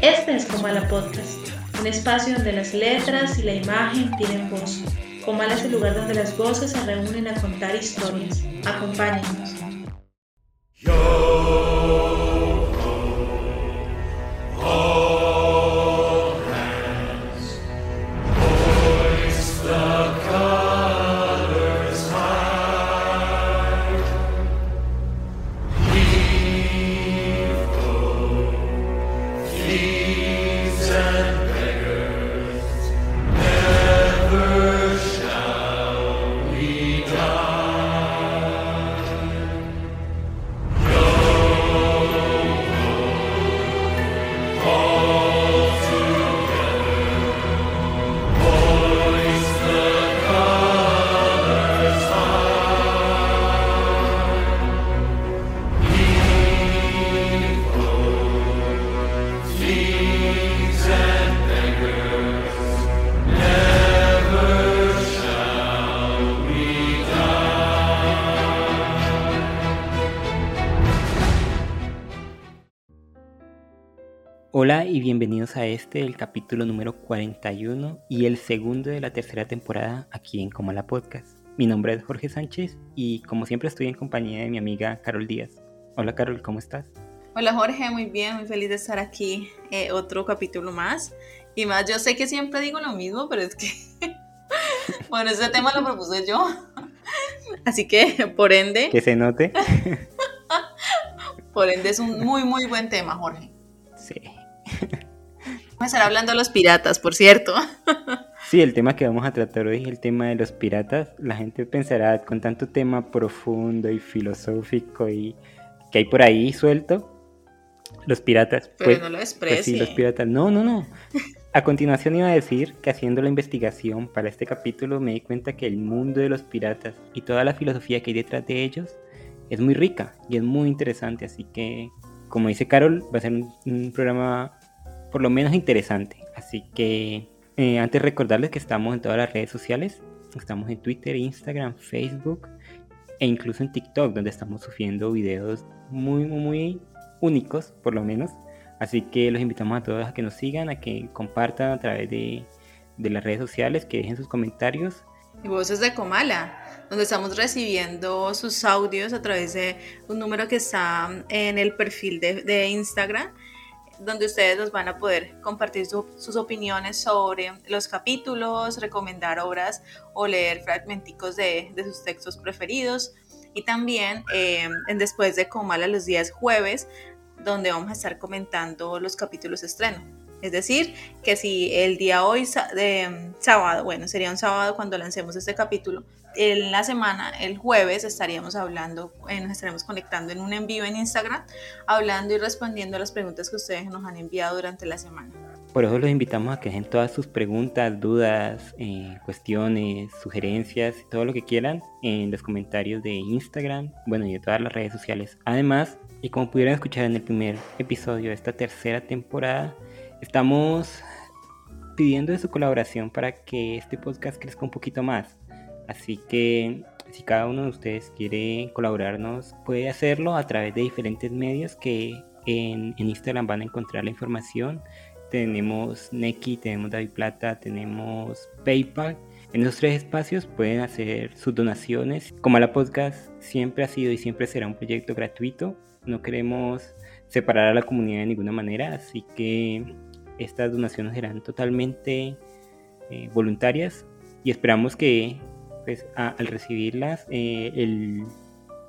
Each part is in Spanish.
Este es Comala Podcast, un espacio donde las letras y la imagen tienen voz. Comala es el lugar donde las voces se reúnen a contar historias. Acompáñenos. Bienvenidos a este, el capítulo número 41 y el segundo de la tercera temporada aquí en Como la Podcast. Mi nombre es Jorge Sánchez y como siempre estoy en compañía de mi amiga Carol Díaz. Hola Carol, ¿cómo estás? Hola Jorge, muy bien, muy feliz de estar aquí, eh, otro capítulo más. Y más, yo sé que siempre digo lo mismo, pero es que, bueno, ese tema lo propuse yo. Así que, por ende... Que se note. por ende es un muy, muy buen tema, Jorge. A estar hablando de los piratas, por cierto. Sí, el tema que vamos a tratar hoy es el tema de los piratas. La gente pensará con tanto tema profundo y filosófico y que hay por ahí suelto. Los piratas. Pero pues, no lo. Pues sí, los piratas. No, no, no. A continuación iba a decir que haciendo la investigación para este capítulo me di cuenta que el mundo de los piratas y toda la filosofía que hay detrás de ellos es muy rica y es muy interesante. Así que, como dice Carol, va a ser un programa por lo menos interesante. Así que eh, antes recordarles que estamos en todas las redes sociales. Estamos en Twitter, Instagram, Facebook e incluso en TikTok, donde estamos subiendo videos muy, muy, únicos, por lo menos. Así que los invitamos a todos a que nos sigan, a que compartan a través de, de las redes sociales, que dejen sus comentarios. Y Voces de Comala, donde estamos recibiendo sus audios a través de un número que está en el perfil de, de Instagram donde ustedes nos van a poder compartir sus opiniones sobre los capítulos, recomendar obras o leer fragmenticos de, sus textos preferidos. Y también eh, después de Comala los días jueves, donde vamos a estar comentando los capítulos de estreno. Es decir, que si el día hoy de sábado, bueno, sería un sábado cuando lancemos este capítulo, en la semana, el jueves, estaríamos hablando, eh, nos estaremos conectando en un envío en Instagram, hablando y respondiendo a las preguntas que ustedes nos han enviado durante la semana. Por eso los invitamos a que dejen todas sus preguntas, dudas, eh, cuestiones, sugerencias, todo lo que quieran en los comentarios de Instagram, bueno, y de todas las redes sociales. Además, y como pudieron escuchar en el primer episodio de esta tercera temporada, estamos pidiendo de su colaboración para que este podcast crezca un poquito más. Así que si cada uno de ustedes quiere colaborarnos, puede hacerlo a través de diferentes medios que en, Instagram van a encontrar la información. Tenemos Neki, tenemos David Plata, tenemos PayPal. En esos tres espacios pueden hacer sus donaciones. Como la podcast siempre ha sido y siempre será un proyecto gratuito, no queremos separar a la comunidad de ninguna manera, así que estas donaciones serán totalmente eh, voluntarias y esperamos que pues, al recibirlas eh, el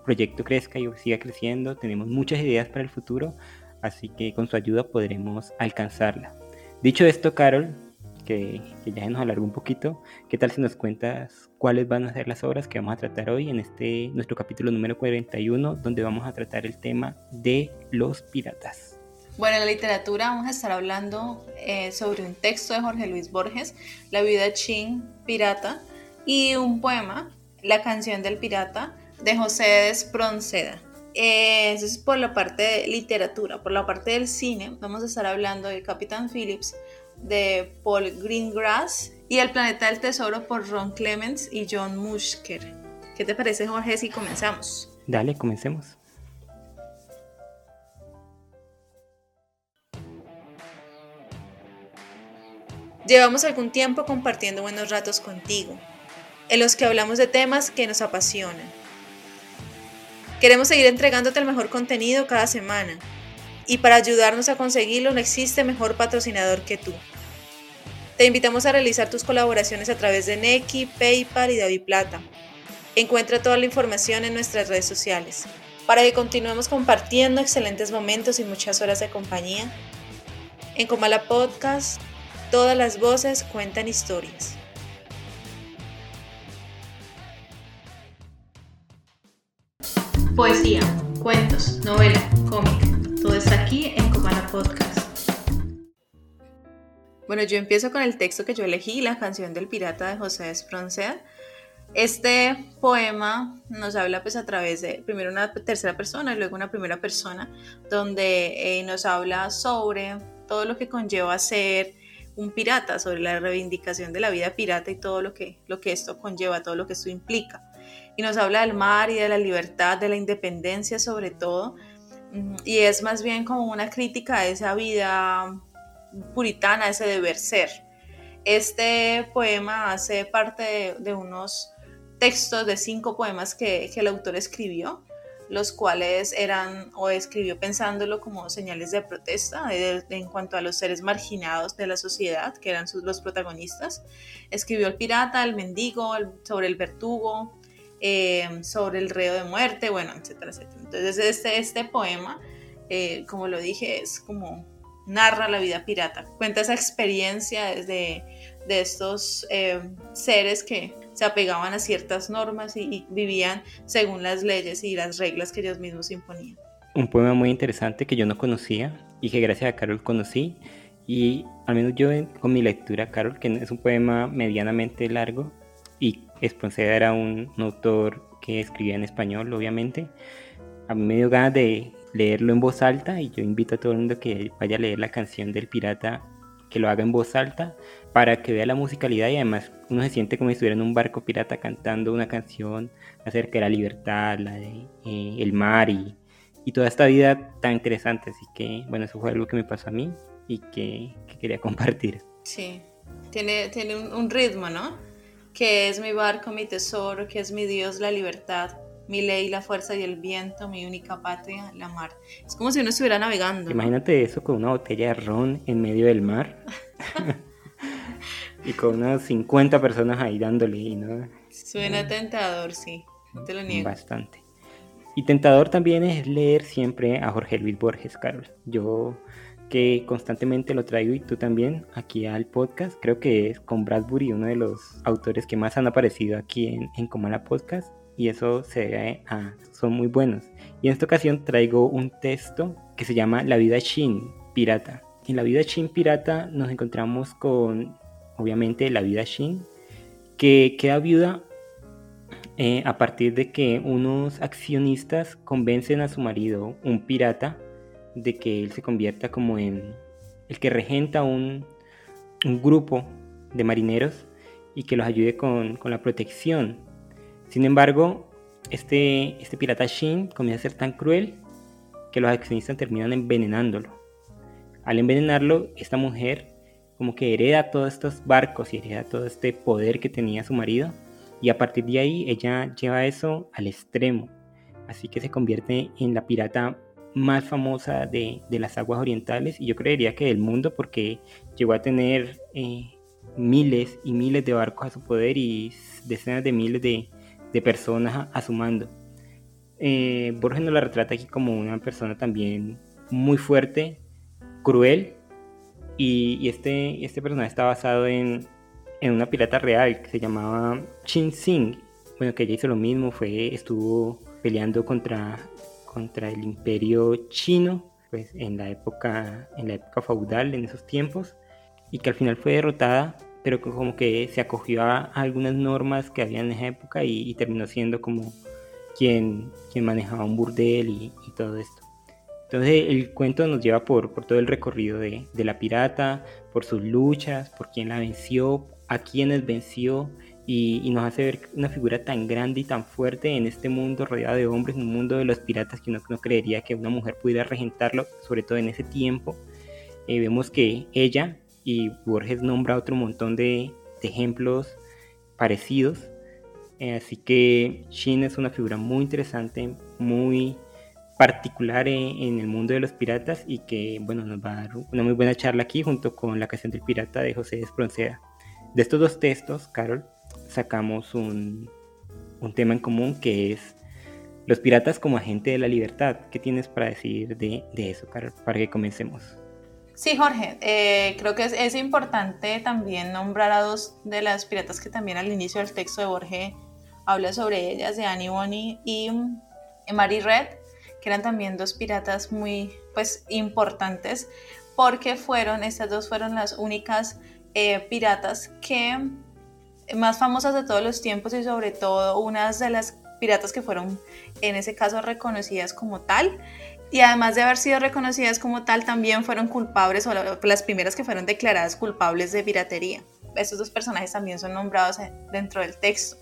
proyecto crezca y siga creciendo. Tenemos muchas ideas para el futuro, así que con su ayuda podremos alcanzarla. Dicho esto, Carol, que, ya nos alargó un poquito, ¿qué tal si nos cuentas cuáles van a ser las obras que vamos a tratar hoy en este nuestro capítulo número 41, donde vamos a tratar el tema de los piratas? Bueno, en la literatura vamos a estar hablando eh, sobre un texto de Jorge Luis Borges, La vida chin pirata, y un poema, La canción del pirata, de José Espronceda. Eso es por la parte de literatura. Por la parte del cine, vamos a estar hablando de Capitán Phillips, de Paul Greengrass y El planeta del tesoro por Ron Clements y John Musker. ¿Qué te parece, Jorge, si comenzamos? Dale, comencemos. Llevamos algún tiempo compartiendo buenos ratos contigo, en los que hablamos de temas que nos apasionan. Queremos seguir entregándote el mejor contenido cada semana, y para ayudarnos a conseguirlo no existe mejor patrocinador que tú. Te invitamos a realizar tus colaboraciones a través de Neki, PayPal y DaviPlata. Encuentra toda la información en nuestras redes sociales para que continuemos compartiendo excelentes momentos y muchas horas de compañía. En Comala Podcast Todas las voces cuentan historias. Poesía, cuentos, novela, cómic, todo está aquí en Comala Podcast. Bueno, yo empiezo con el texto que yo elegí, La canción del pirata de José Espronceda. Este poema nos habla pues a través de primero una tercera persona y luego una primera persona, donde eh, nos habla sobre todo lo que conlleva ser un pirata, sobre la reivindicación de la vida pirata y todo lo que, lo que esto conlleva, todo lo que esto implica. Y nos habla del mar y de la libertad, de la independencia sobre todo. Y es más bien como una crítica a esa vida puritana, ese deber ser. Este poema hace parte de, unos textos de cinco poemas que, que el autor escribió los cuales eran o escribió pensándolo como señales de protesta en cuanto a los seres marginados de la sociedad, que eran sus, los protagonistas. Escribió el pirata, el mendigo, sobre el vertugo, eh, sobre el reo de muerte, bueno, etcétera, etcétera. Entonces este, este poema, eh, como lo dije, es como narra la vida pirata, cuenta esa experiencia desde de estos eh, seres que se apegaban a ciertas normas y, vivían según las leyes y las reglas que ellos mismos imponían. Un poema muy interesante que yo no conocía y que gracias a Carol conocí. Y al menos yo con mi lectura, Carol, que es un poema medianamente largo y Espronceda era un, autor que escribía en español, obviamente, a mí me dio ganas de leerlo en voz alta y yo invito a todo el mundo que vaya a leer la canción del pirata, que lo haga en voz alta para que vea la musicalidad y además uno se siente como si estuviera en un barco pirata cantando una canción acerca de la libertad, la de, eh, el mar y, y, toda esta vida tan interesante. Así que, bueno, eso fue algo que me pasó a mí y que, quería compartir. Sí, tiene, tiene un, un, ritmo, ¿no? Que es mi barco, mi tesoro, que es mi Dios, la libertad, mi ley, la fuerza y el viento, mi única patria, la mar. Es como si uno estuviera navegando. Imagínate eso con una botella de ron en medio del mar. y con unas 50 personas ahí dándole, ¿no? Suena tentador, sí, no te lo niego. Bastante. Y tentador también es leer siempre a Jorge Luis Borges, Carol. Yo que constantemente lo traigo y tú también aquí al podcast, creo que es con Bradbury uno de los autores que más han aparecido aquí en, en Comala Podcast y eso se debe a, son muy buenos. Y en esta ocasión traigo un texto que se llama La vida Shin, pirata. En la vida Shin pirata nos encontramos con obviamente la vida Shin, que queda viuda eh, a partir de que unos accionistas convencen a su marido, un pirata, de que él se convierta como en el que regenta un, grupo de marineros y que los ayude con, la protección. Sin embargo, este, este pirata Shin comienza a ser tan cruel que los accionistas terminan envenenándolo. Al envenenarlo, esta mujer como que hereda todos estos barcos y hereda todo este poder que tenía su marido y a partir de ahí ella lleva eso al extremo. Así que se convierte en la pirata más famosa de, las aguas orientales y yo creería que del mundo porque llegó a tener eh, miles y miles de barcos a su poder y decenas de miles de, personas a, su mando. Eh, Borges nos la retrata aquí como una persona también muy fuerte, cruel, y, este, este personaje está basado en, una pirata real que se llamaba Chin Sing. Bueno, que ella hizo lo mismo, fue, estuvo peleando contra, contra el imperio chino, pues en la época, en la época feudal, en esos tiempos, y que al final fue derrotada, pero que como que se acogió a, algunas normas que había en esa época y, terminó siendo como quien, quien manejaba un burdel y todo esto. Entonces el cuento nos lleva por, por todo el recorrido de, de, la pirata, por sus luchas, por quién la venció, a quiénes venció y, y, nos hace ver una figura tan grande y tan fuerte en este mundo rodeado de hombres, un mundo de los piratas que uno no creería que una mujer pudiera regentarlo, sobre todo en ese tiempo. Eh, vemos que ella y Borges nombra otro montón de, ejemplos parecidos. Eh, así que Shin es una figura muy interesante, muy particular en, el mundo de los piratas y que bueno nos va a dar una muy buena charla aquí junto con la canción del pirata de José Espronceda. De estos dos textos, Carol, sacamos un, un tema en común que es los piratas como agente de la libertad. ¿Qué tienes para decir de, de eso, Carol, para que comencemos? Sí, Jorge, eh, creo que es, es, importante también nombrar a dos de las piratas que también al inicio del texto de Borges habla sobre ellas, de Annie Bonny y Mary Red, que eran también dos piratas muy pues importantes porque fueron, estas dos fueron las únicas eh, piratas que más famosas de todos los tiempos y sobre todo unas de las piratas que fueron en ese caso reconocidas como tal y además de haber sido reconocidas como tal también fueron culpables o las primeras que fueron declaradas culpables de piratería. Estos dos personajes también son nombrados dentro del texto.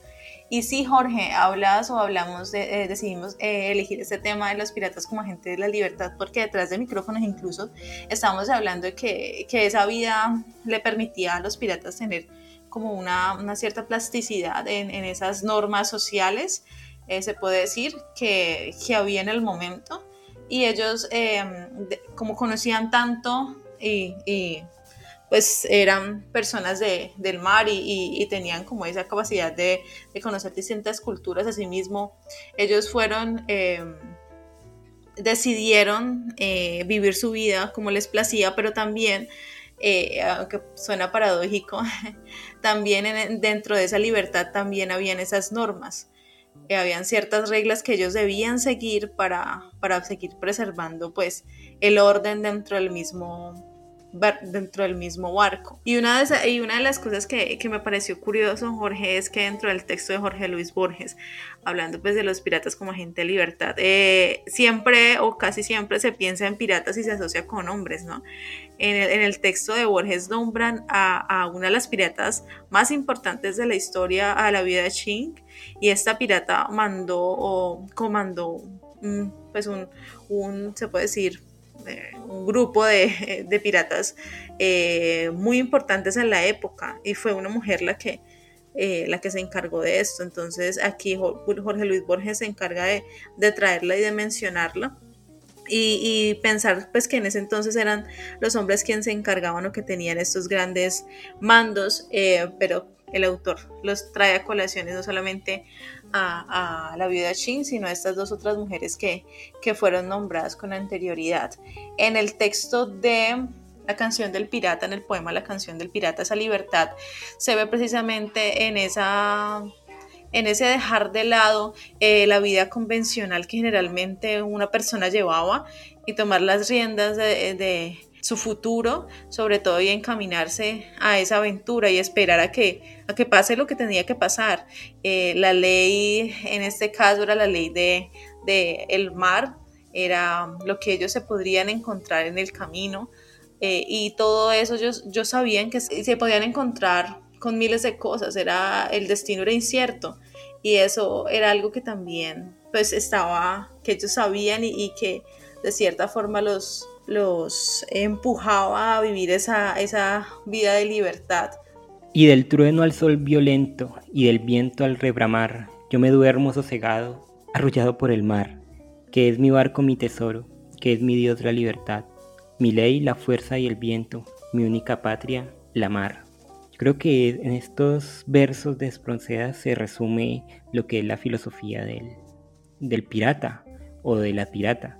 Y sí, Jorge, hablas o hablamos, de, eh, decidimos eh, elegir este tema de los piratas como agentes de la libertad, porque detrás de micrófonos incluso estamos hablando de que, que esa vida le permitía a los piratas tener como una, una cierta plasticidad en, en, esas normas sociales, eh, se puede decir, que, que, había en el momento. Y ellos, como conocían tanto y, y pues eran personas de, del mar y, tenían como esa capacidad de, conocer distintas culturas. Asimismo, ellos fueron, eh, decidieron eh, vivir su vida como les placía, pero también, eh, aunque suena paradójico, también dentro de esa libertad también habían esas normas. habían ciertas reglas que ellos debían seguir para, para seguir preservando pues el orden dentro del mismo dentro del mismo barco. Y una de, y una de las cosas que, que, me pareció curioso, Jorge, es que dentro del texto de Jorge Luis Borges, hablando pues de los piratas como agente de libertad, eh, siempre o casi siempre se piensa en piratas y se asocia con hombres, ¿no? En el, en el texto de Borges nombran a, a, una de las piratas más importantes de la historia a la vida de Ching y esta pirata mandó o comandó pues un, un, se puede decir, un grupo de, piratas eh, muy importantes en la época y fue una mujer la que, eh, la que se encargó de esto. Entonces aquí Jorge Luis Borges se encarga de, traerla y de mencionarla. Y, pensar pues que en ese entonces eran los hombres quienes se encargaban o que tenían estos grandes mandos, eh, pero el autor los trae a colaciones no solamente a, la viuda Shin, sino a estas dos otras mujeres que, que fueron nombradas con anterioridad. En el texto de la canción del pirata, en el poema La canción del pirata, esa libertad, se ve precisamente en esa en ese dejar de lado eh, la vida convencional que generalmente una persona llevaba y tomar las riendas de, su futuro, sobre todo y encaminarse a esa aventura y esperar a que, a que pase lo que tenía que pasar. Eh, la ley, en este caso, era la ley de, el mar, era lo que ellos se podrían encontrar en el camino. Eh, y todo eso ellos, yo sabían que se podían encontrar con miles de cosas, era, el destino era incierto y eso era algo que también pues estaba, que ellos sabían y que de cierta forma los, los empujaba a vivir esa, esa vida de libertad. Y del trueno al sol violento y del viento al rebramar, yo me duermo sosegado, arrullado por el mar, que es mi barco mi tesoro, que es mi Dios la libertad, mi ley la fuerza y el viento, mi única patria la mar. Creo que en estos versos de Espronceda se resume lo que es la filosofía del, del pirata o de la pirata,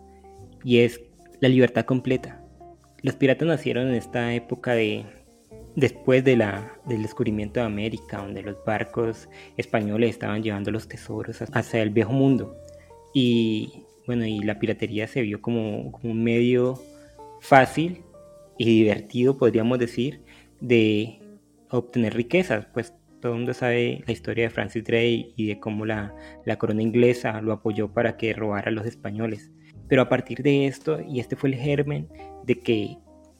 y es la libertad completa. Los piratas nacieron en esta época de después de la, del descubrimiento de América, donde los barcos españoles estaban llevando los tesoros hacia el viejo mundo. Y bueno, y la piratería se vio como, como un medio fácil y divertido, podríamos decir, de obtener riquezas, pues todo el mundo sabe la historia de Francis Drake y de cómo la, la corona inglesa lo apoyó para que robara a los españoles. Pero a partir de esto, y este fue el germen, de que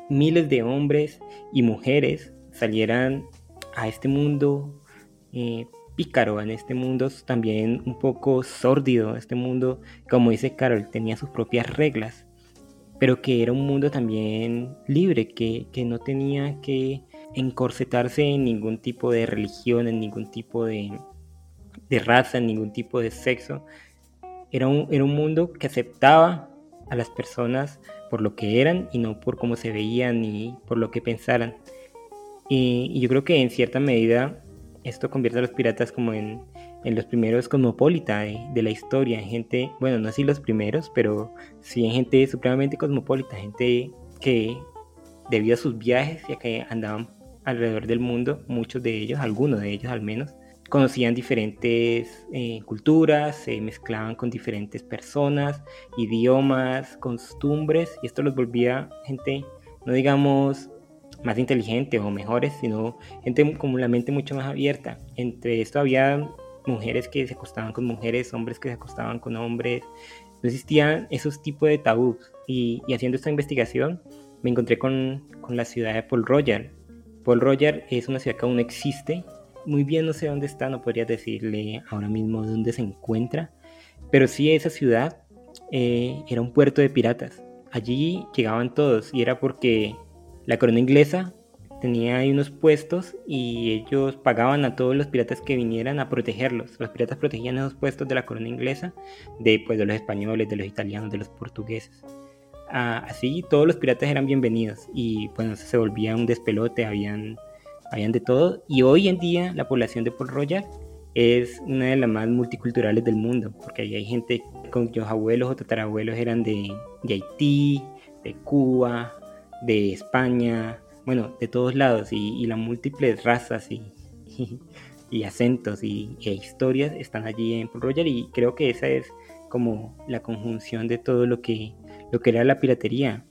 miles de hombres y mujeres salieran a este mundo eh, pícaro, en este mundo también un poco sórdido, este mundo, como dice Carol, tenía sus propias reglas. pero que era un mundo también libre, que, no tenía que encorsetarse en ningún tipo de religión, en ningún tipo de, raza, en ningún tipo de sexo. Era un, era un mundo que aceptaba a las personas por lo que eran y no por cómo se veían ni por lo que pensaran. Y, yo creo que en cierta medida esto convierte a los piratas como en, los primeros cosmopolita de, la historia, en gente, bueno, no así los primeros, pero sí en gente supremamente cosmopolita, gente que debido a sus viajes, ya que andaban alrededor del mundo, muchos de ellos, algunos de ellos al menos, conocían diferentes eh, culturas, se mezclaban con diferentes personas, idiomas, costumbres, y esto los volvía gente, no digamos más inteligentes o mejores, sino gente con la mente mucho más abierta. Entre esto había mujeres que se acostaban con mujeres, hombres que se acostaban con hombres. No existían esos tipos de tabús. Y, haciendo esta investigación me encontré con, con, la ciudad de Paul Royal. Paul Royal es una ciudad que aún existe. Muy bien no sé dónde está, no podría decirle ahora mismo dónde se encuentra. Pero sí esa ciudad eh, era un puerto de piratas. Allí llegaban todos y era porque la corona inglesa tenía ahí unos puestos y ellos pagaban a todos los piratas que vinieran a protegerlos. Los piratas protegían esos puestos de la corona inglesa, de, pues, de los españoles, de los italianos, de los portugueses. Ah, así todos los piratas eran bienvenidos y bueno, se volvía un despelote, habían, habían de todo. Y hoy en día la población de Port Royal es una de las más multiculturales del mundo, porque ahí hay gente con cuyos abuelos o tatarabuelos eran de, de Haití, de Cuba, de España, bueno, de todos lados, y, las múltiples razas y, y, acentos y, e historias están allí en Paul Royal, y creo que esa es como la conjunción de todo lo que, lo que era la piratería.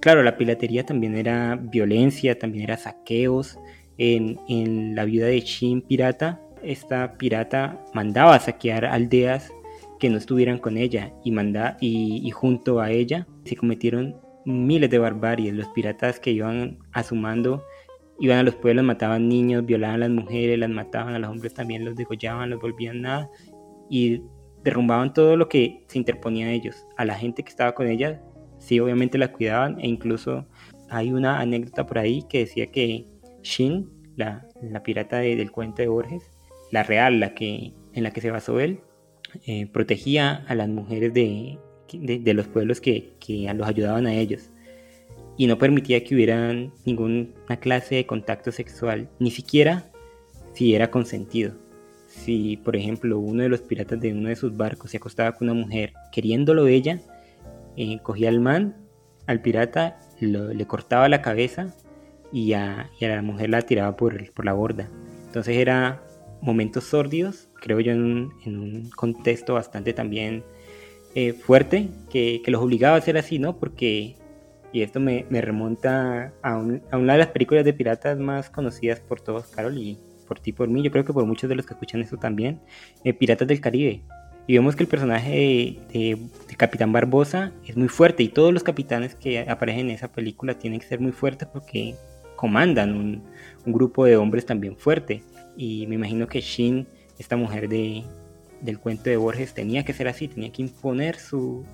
Claro, la piratería también era violencia, también era saqueos. En, en la vida de Shin Pirata, esta pirata mandaba a saquear aldeas que no estuvieran con ella y, manda, y, junto a ella se cometieron miles de barbaries. Los piratas que iban a su mando iban a los pueblos, mataban niños, violaban a las mujeres, las mataban a los hombres también, los degollaban, los volvían nada y derrumbaban todo lo que se interponía a ellos. A la gente que estaba con ellas, sí, obviamente la cuidaban e incluso hay una anécdota por ahí que decía que Shin, la, pirata del cuento de Borges, la real, la que, en la que se basó él, eh, protegía a las mujeres de, de, los pueblos que, que, los ayudaban a ellos y no permitía que hubieran ninguna clase de contacto sexual, ni siquiera si era consentido. Si, por ejemplo, uno de los piratas de uno de sus barcos se acostaba con una mujer queriéndolo ella, eh, cogía al man, al pirata, le cortaba la cabeza y a, la mujer la tiraba por, por la borda. Entonces era momentos sórdidos, creo yo, en en un contexto bastante también eh, fuerte que, los obligaba a hacer así, ¿no? Porque, y esto me, remonta a, una de las películas de piratas más conocidas por todos, Carol, y por ti, por mí, yo creo que por muchos de los que escuchan esto también, eh, Piratas del Caribe. Y vemos que el personaje de, Capitán Barbosa es muy fuerte y todos los capitanes que aparecen en esa película tienen que ser muy fuertes porque comandan un, grupo de hombres también fuerte. Y me imagino que Shin, esta mujer de, del cuento de Borges tenía que ser así, tenía que imponer su,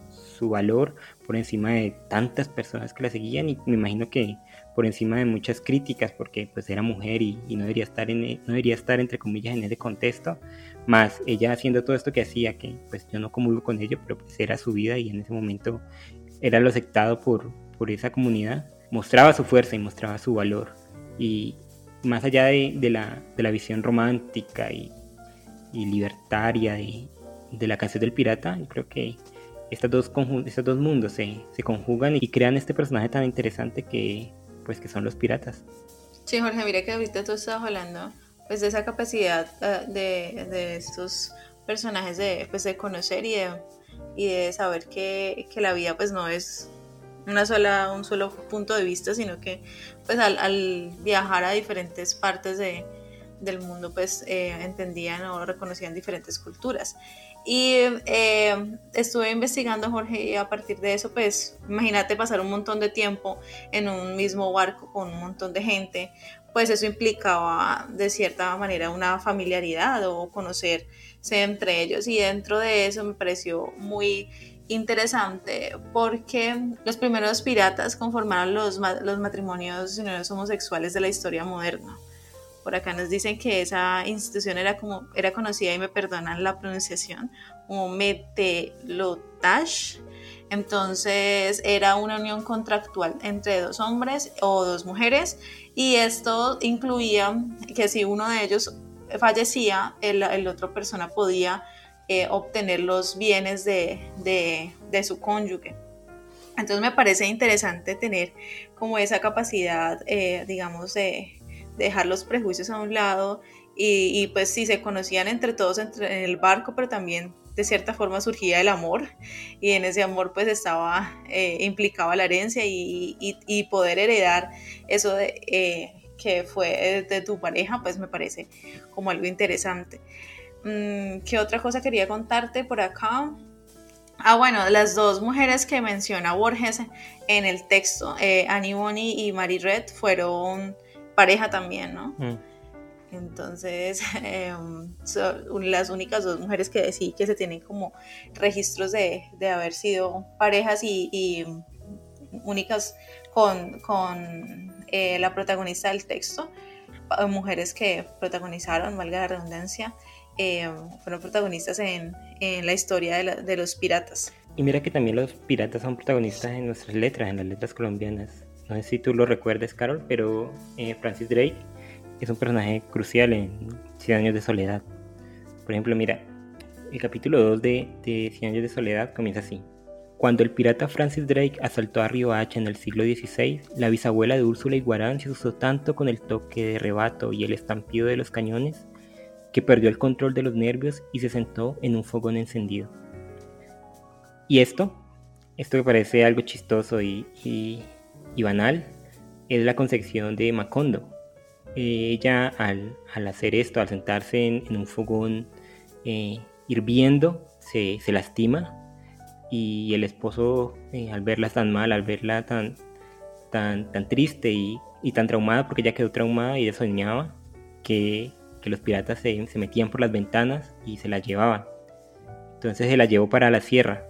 valor por encima de tantas personas que la seguían y me imagino que por encima de muchas críticas porque pues era mujer y, no debería estar en no debería estar entre comillas en ese contexto más ella haciendo todo esto que hacía que pues yo no comulgo con ello pero pues era su vida y en ese momento era lo aceptado por, por esa comunidad. Mostraba su fuerza y mostraba su valor. Y más allá de, la, de la visión romántica y y libertaria de, de la canción del pirata, yo creo que estos dos, estos dos mundos se, se, conjugan y crean este personaje tan interesante que, pues, que son los piratas. Sí, Jorge, mira que ahorita tú estabas hablando pues, de esa capacidad eh, de, de estos personajes de, pues, de conocer y de, y de saber que, que, la vida pues no es una sola, un solo punto de vista, sino que pues al, viajar a diferentes partes de, del mundo pues eh, entendían o reconocían diferentes culturas. Y eh, estuve investigando, Jorge, y a partir de eso, pues imagínate pasar un montón de tiempo en un mismo barco con un montón de gente, pues eso implicaba de cierta manera una familiaridad o conocerse entre ellos. Y dentro de eso me pareció muy interesante porque los primeros piratas conformaron los, los matrimonios homosexuales de la historia moderna. Por acá nos dicen que esa institución era, como, era conocida, y me perdonan la pronunciación, como Metelotash. Entonces era una unión contractual entre dos hombres o dos mujeres y esto incluía que si uno de ellos fallecía, el, el otro persona podía eh, obtener los bienes de, de, de, su cónyuge. Entonces me parece interesante tener como esa capacidad, eh, digamos, de, dejar los prejuicios a un lado y, y, pues si se conocían entre todos entre, en el barco, pero también de cierta forma surgía el amor y en ese amor pues estaba eh, implicaba la herencia y, y, poder heredar eso de, eh, que fue de tu pareja pues me parece como algo interesante. Mm, ¿Qué otra cosa quería contarte por acá? Ah, bueno, las dos mujeres que menciona Borges en el texto, eh, Annie Bonny y Marie Red, fueron pareja también, ¿no? Mm. Entonces, em, son las únicas dos mujeres que sí que se tienen como registros de, de haber sido parejas y, y únicas con, con eh, la protagonista del texto, mujeres que protagonizaron, valga la redundancia, eh, fueron protagonistas en, en la historia de, de, los piratas. Y mira que también los piratas son protagonistas en nuestras letras, en las letras colombianas. No sé si tú lo recuerdes, Carol, pero eh, Francis Drake es un personaje crucial en Cien años de soledad. Por ejemplo, mira, el capítulo 2 de, de Cien años de soledad comienza así. Cuando el pirata Francis Drake asaltó a Río Hacha en el siglo XVI, la bisabuela de Úrsula Iguarán se asustó tanto con el toque de rebato y el estampido de los cañones que perdió el control de los nervios y se sentó en un fogón encendido. Y esto, esto que parece algo chistoso y, y, banal, es la concepción de Macondo. Ella al, hacer esto, al sentarse en, un fogón eh, hirviendo, se, lastima y el esposo eh, al verla tan mal, al verla tan, tan, tan triste y, y tan traumada, porque ella quedó traumada y soñaba que, que los piratas se, metían por las ventanas y se las llevaban. Entonces se la llevó para la sierra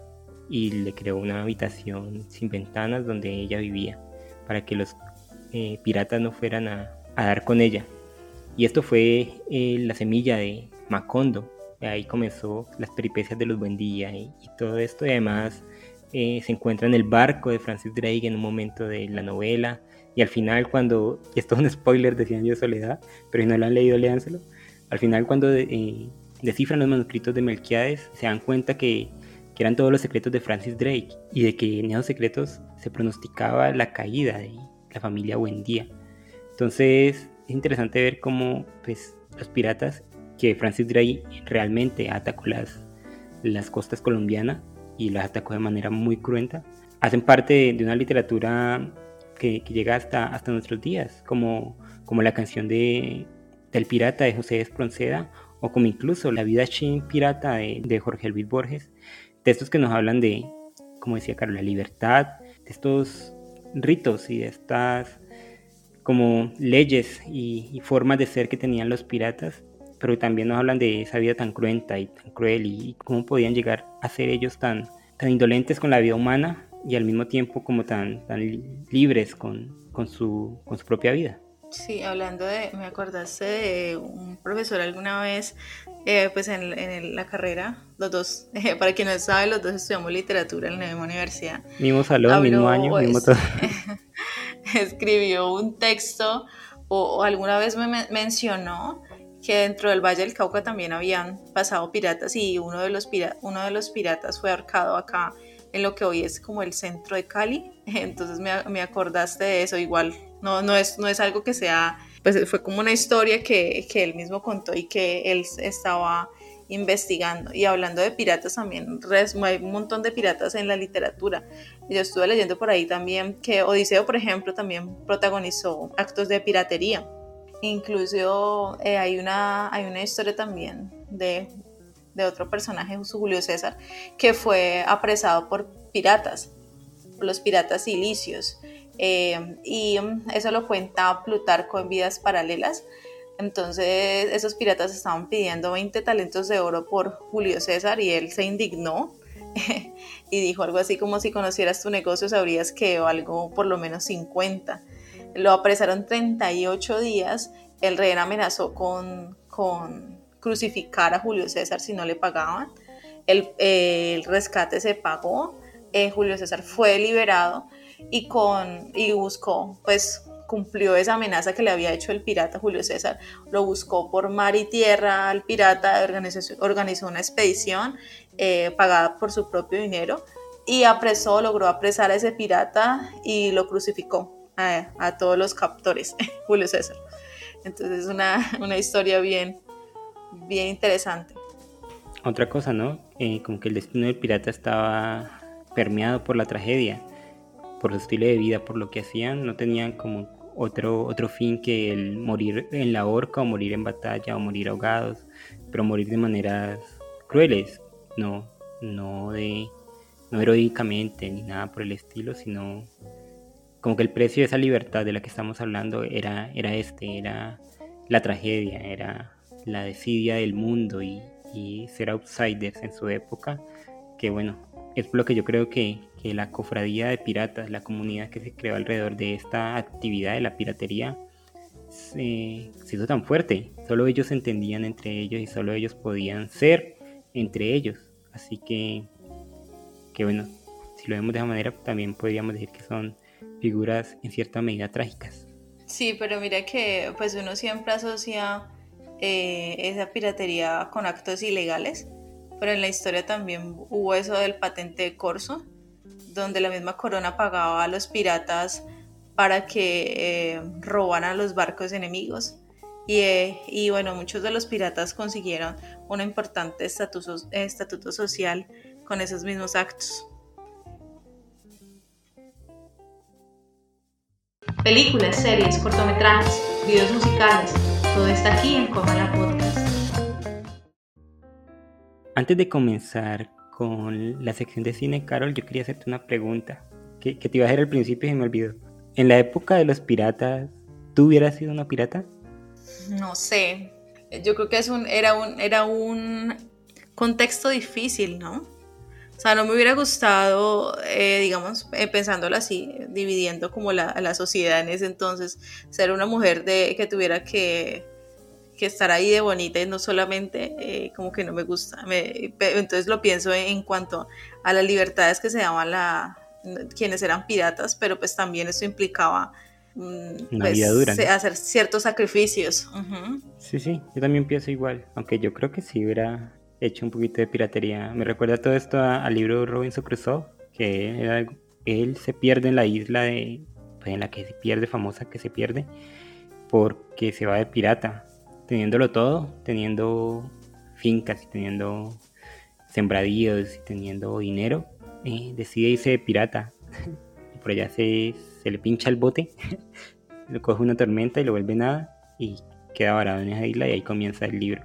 y le creó una habitación sin ventanas donde ella vivía, para que los eh, piratas no fueran a, dar con ella. Y esto fue eh, la semilla de Macondo. Ahí comenzó las peripecias de los Buendía y, y todo esto. Y además eh, se encuentra en el barco de Francis Drake en un momento de la novela. Y al final cuando, y esto es un spoiler de Cien de Soledad, pero si no lo han leído, léanselo. Al final cuando eh, descifran los manuscritos de Melquiades, se dan cuenta que, que, eran todos los secretos de Francis Drake y de que en esos secretos se pronosticaba la caída de la familia Buendía. Entonces es interesante ver cómo pues, los piratas, que Francis Drake realmente atacó las, las costas colombianas y las atacó de manera muy cruenta, hacen parte de una literatura que, llega hasta, hasta nuestros días, como, como la canción de, del pirata de José Espronceda, o como incluso La vida chin pirata de, Jorge Luis Borges, textos que nos hablan de, como decía Carlos, la libertad, de estos ritos y de estas como leyes y, formas de ser que tenían los piratas, pero también nos hablan de esa vida tan cruenta y tan cruel y, y cómo podían llegar a ser ellos tan, tan indolentes con la vida humana y al mismo tiempo como tan, tan libres con, con, su, con su propia vida. Sí, hablando de, me acordaste de un profesor alguna vez, eh, pues en, en, la carrera, los dos, eh, para quien no sabe, los dos estudiamos literatura en la misma universidad. Mismo salón, mismo año, pues, mismo todo. escribió un texto o, alguna vez me mencionó que dentro del Valle del Cauca también habían pasado piratas y uno de los, pira uno de los piratas fue ahorcado acá en lo que hoy es como el centro de Cali. Entonces me, me acordaste de eso, igual no, no, es, no es algo que sea, pues fue como una historia que, que él mismo contó y que él estaba investigando. Y hablando de piratas también, hay un montón de piratas en la literatura. Yo estuve leyendo por ahí también que Odiseo, por ejemplo, también protagonizó actos de piratería. Incluso eh, hay, una, hay una historia también de de otro personaje, Julio César, que fue apresado por piratas, por los piratas silicios. Eh, y eso lo cuenta Plutarco en Vidas Paralelas. Entonces esos piratas estaban pidiendo 20 talentos de oro por Julio César y él se indignó y dijo algo así como si conocieras tu negocio sabrías que algo por lo menos 50. Lo apresaron 38 días, el rey amenazó con, con crucificar a Julio César si no le pagaban, el, rescate se pagó, eh, Julio César fue liberado y, con, y buscó pues cumplió esa amenaza que le había hecho el pirata Julio César, lo buscó por mar y tierra al pirata, organizó, una expedición eh, pagada por su propio dinero y apresó, logró apresar a ese pirata y lo crucificó a, todos los captores, Julio César. Entonces es una, una, historia bien, bien interesante. Otra cosa, ¿no? Eh, como que el destino del pirata estaba permeado por la tragedia, por su estilo de vida, por lo que hacían, no tenían como otro, otro fin que el morir en la horca o morir en batalla o morir ahogados, pero morir de maneras crueles, no, no de no heroicamente ni nada por el estilo, sino como que el precio de esa libertad de la que estamos hablando era, era este, era la tragedia, era la desidia del mundo y, y ser outsiders en su época, que bueno, es lo que yo creo que, que la cofradía de piratas, la comunidad que se creó alrededor de esta actividad de la piratería, se, hizo tan fuerte. Solo ellos se entendían entre ellos y solo ellos podían ser entre ellos. Así que, que bueno, si lo vemos de esa manera, también podríamos decir que son figuras en cierta medida trágicas. Sí, pero mira que pues uno siempre asocia eh, esa piratería con actos ilegales, pero en la historia también hubo eso del patente de corso, donde la misma corona pagaba a los piratas para que eh, robaran los barcos enemigos. Y, eh, y, bueno, muchos de los piratas consiguieron un importante estatuto, estatuto social con esos mismos actos. Películas, series, cortometrajes, videos musicales, todo está aquí en Comala Podcast. Antes de comenzar con la sección de cine, Carol, yo quería hacerte una pregunta que, te iba a hacer al principio y se me olvidó. En la época de los piratas, ¿tú hubieras sido una pirata? No sé. Yo creo que es un, era, un, era un contexto difícil, ¿no? O sea, no me hubiera gustado, eh, digamos, eh, pensándolo así, dividiendo como la, la, sociedad en ese entonces, ser una mujer de, que tuviera que que estar ahí de bonita y no solamente eh, como que no me gusta. entonces lo pienso en cuanto a las libertades que se daban la, quienes eran piratas, pero pues también eso implicaba mm, pues, hacer ciertos sacrificios. Sí, sí, yo también pienso igual, aunque yo creo que sí hubiera hecho un poquito de piratería. Me recuerda todo esto al libro de Robinson Crusoe, que él se pierde en la isla de, pues, en la que se pierde, famosa que se pierde, porque se va de pirata teniéndolo todo, teniendo fincas y teniendo sembradíos y teniendo dinero, eh, decide irse de pirata. y por allá se, le pincha el bote, lo coge una tormenta y lo vuelve nada y queda varado en esa isla y ahí comienza el libro.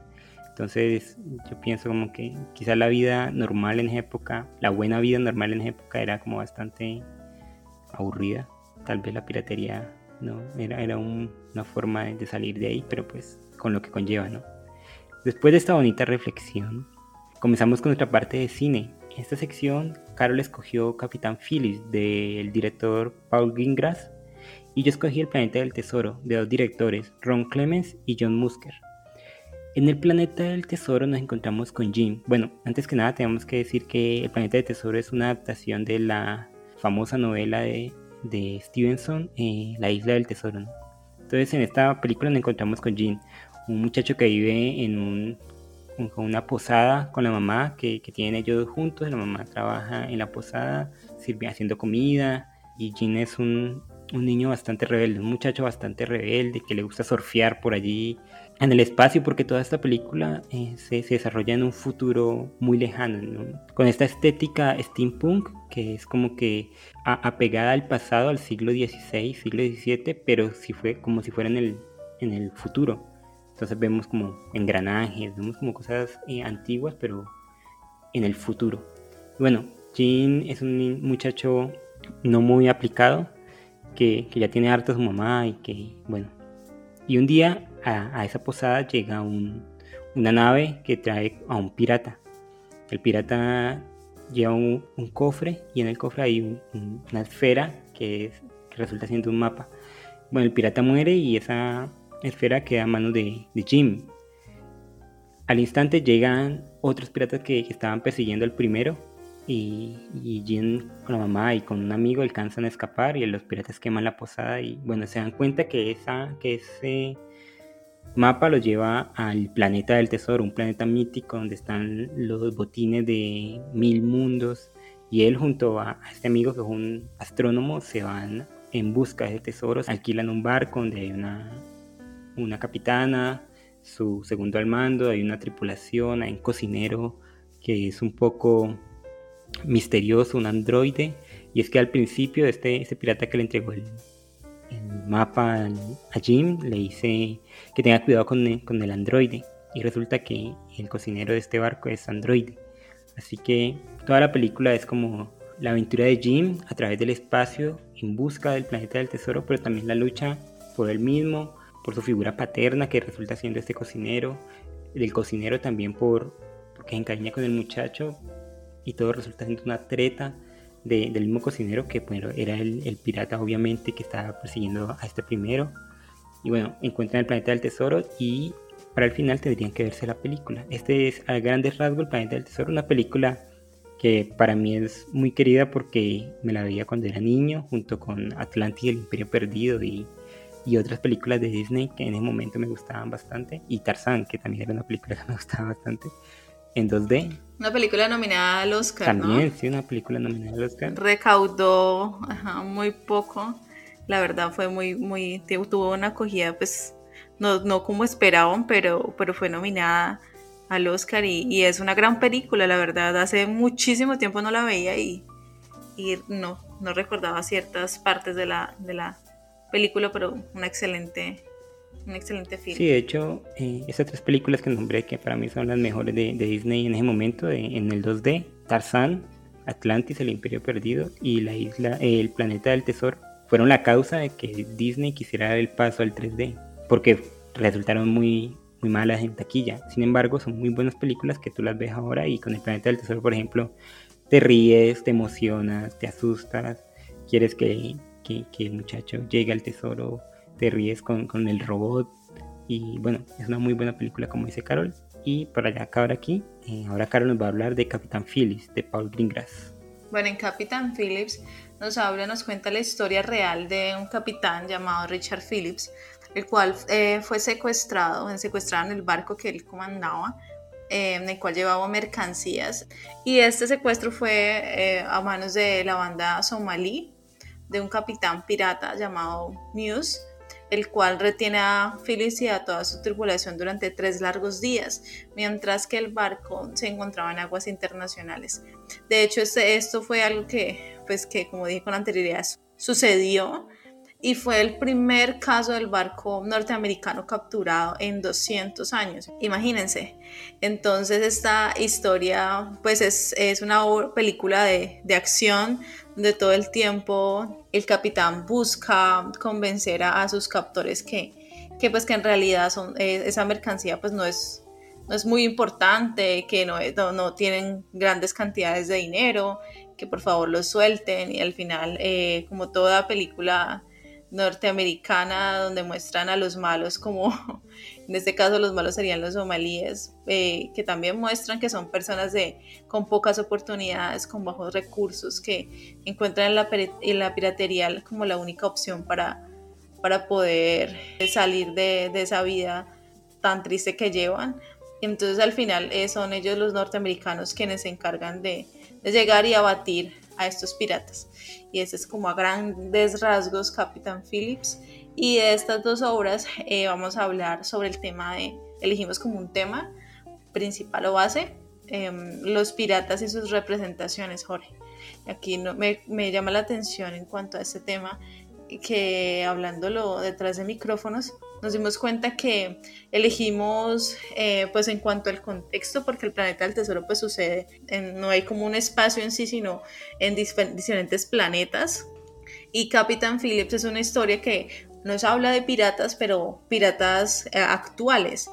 Entonces yo pienso como que quizás la vida normal en esa época, la buena vida normal en esa época era como bastante aburrida. Tal vez la piratería no era, era una forma de salir de ahí, pero pues con lo que conlleva, ¿no? Después de esta bonita reflexión, comenzamos con nuestra parte de cine. En esta sección, Carol escogió Capitán Phillips del director Paul Greengrass y yo escogí El Planeta del Tesoro de dos directores, Ron Clements y John Musker. En el Planeta del Tesoro nos encontramos con Jim. Bueno, antes que nada tenemos que decir que El Planeta del Tesoro es una adaptación de la famosa novela de, Stevenson, eh, La Isla del Tesoro. Entonces en esta película nos encontramos con Jim, un muchacho que vive en un, una posada con la mamá, que, que, tienen ellos juntos, la mamá trabaja en la posada, sirve haciendo comida, y Jin es un, un niño bastante rebelde, un muchacho bastante rebelde, que le gusta surfear por allí en el espacio, porque toda esta película eh, se, se, desarrolla en un futuro muy lejano, con esta estética steampunk, que es como que apegada al pasado, al siglo XVI, siglo XVII, pero si fue como si fuera en el, en el futuro. Entonces vemos como engranajes, vemos como cosas eh, antiguas, pero en el futuro. Bueno, Jean es un muchacho no muy aplicado, que, ya tiene harta su mamá y que, bueno. Y un día a, esa posada llega una nave que trae a un pirata. El pirata lleva un, cofre y en el cofre hay una esfera que, resulta siendo un mapa. Bueno, el pirata muere y esa esfera queda a manos de, Jim. Al instante llegan otros piratas que, estaban persiguiendo al primero y, Jim con la mamá y con un amigo alcanzan a escapar y los piratas queman la posada y bueno, se dan cuenta que, esa, que ese mapa lo lleva al planeta del tesoro, un planeta mítico donde están los botines de mil mundos y él junto a, este amigo que es un astrónomo se van en busca de tesoros, alquilan un barco donde hay una, una capitana, su segundo al mando, hay una tripulación, hay un cocinero que es un poco misterioso, un androide, y es que al principio este, este pirata que le entregó el, el mapa a Jim le dice que tenga cuidado con con el androide, y resulta que el cocinero de este barco es androide. Así que toda la película es como la aventura de Jim a través del espacio en busca del planeta del tesoro, pero también la lucha por él mismo, por su figura paterna que resulta siendo este cocinero, del cocinero también por porque se encariña con el muchacho y todo resulta siendo una treta del mismo cocinero que bueno, era el, pirata obviamente que estaba persiguiendo a este primero. Y bueno, encuentran el planeta del tesoro y para el final tendrían que verse la película. Este es a grandes rasgos el planeta del tesoro, una película que para mí es muy querida porque me la veía cuando era niño, junto con Atlantis y el Imperio Perdido y, y, otras películas de Disney que en ese momento me gustaban bastante, y Tarzán, que también era una película que me gustaba bastante, en 2D. Una película nominada al Oscar. También, sí, una película nominada al Oscar. Recaudó muy poco, la verdad fue muy, muy, tuvo una acogida, pues, no, no como esperaban, pero, pero fue nominada al Oscar y, es una gran película, la verdad. Hace muchísimo tiempo no la veía y, y no, no recordaba ciertas partes de la, de la película, pero una excelente, un excelente film. Sí, de hecho, eh, esas tres películas que nombré, que para mí son las mejores de, Disney en ese momento, en el 2D, Tarzán, Atlantis, el Imperio Perdido y la isla, el planeta del tesoro, fueron la causa de que Disney quisiera dar el paso al 3D, porque resultaron muy, muy malas en taquilla. Sin embargo, son muy buenas películas que tú las ves ahora y con El Planeta del Tesoro, por ejemplo, te ríes, te emocionas, te asustas, quieres que, el muchacho llegue al tesoro, te ríes con, el robot y bueno, es una muy buena película como dice Carol. Y para ya acabar aquí, eh, ahora Carol nos va a hablar de Capitán Phillips, de Paul Greengrass. Bueno, en Capitán Phillips nos habla, nos cuenta la historia real de un capitán llamado Richard Phillips, el cual eh, fue secuestrado, secuestrado en el barco que él comandaba, eh, en el cual llevaba mercancías. Y este secuestro fue eh, a manos de la banda somalí, de un capitán pirata llamado Muse, el cual retiene a Phyllis y a toda su tripulación durante tres largos días, mientras que el barco se encontraba en aguas internacionales. De hecho, este, esto fue algo que, pues, que, como dije con anterioridad, sucedió y fue el primer caso del barco norteamericano capturado en 200 años. Imagínense. Entonces esta historia pues es, es una película de, de, acción donde todo el tiempo el capitán busca convencer a, sus captores que, que, pues que en realidad son, eh, esa mercancía pues no es, no es muy importante, que no, no, no, tienen grandes cantidades de dinero, que por favor los suelten y al final eh, como toda película norteamericana donde muestran a los malos como, en este caso los malos serían los somalíes, eh, que también muestran que son personas de, con pocas oportunidades, con bajos recursos, que encuentran en la, piratería como la única opción para, para poder salir de, de esa vida tan triste que llevan. Entonces al final eh, son ellos los norteamericanos quienes se encargan de, de llegar y abatir a estos piratas. Y ese es como a grandes rasgos Capitán Phillips. Y de estas dos obras eh, vamos a hablar sobre el tema de, elegimos como un tema principal o base, em, los piratas y sus representaciones, Jorge. Aquí no, me, me llama la atención en cuanto a este tema que hablándolo detrás de micrófonos, nos dimos cuenta que elegimos eh, pues en cuanto al contexto porque el planeta del tesoro pues sucede no hay como un espacio en sí sino en diferentes planetas. Y Capitán Phillips es una historia que nos habla de piratas pero piratas eh, actuales.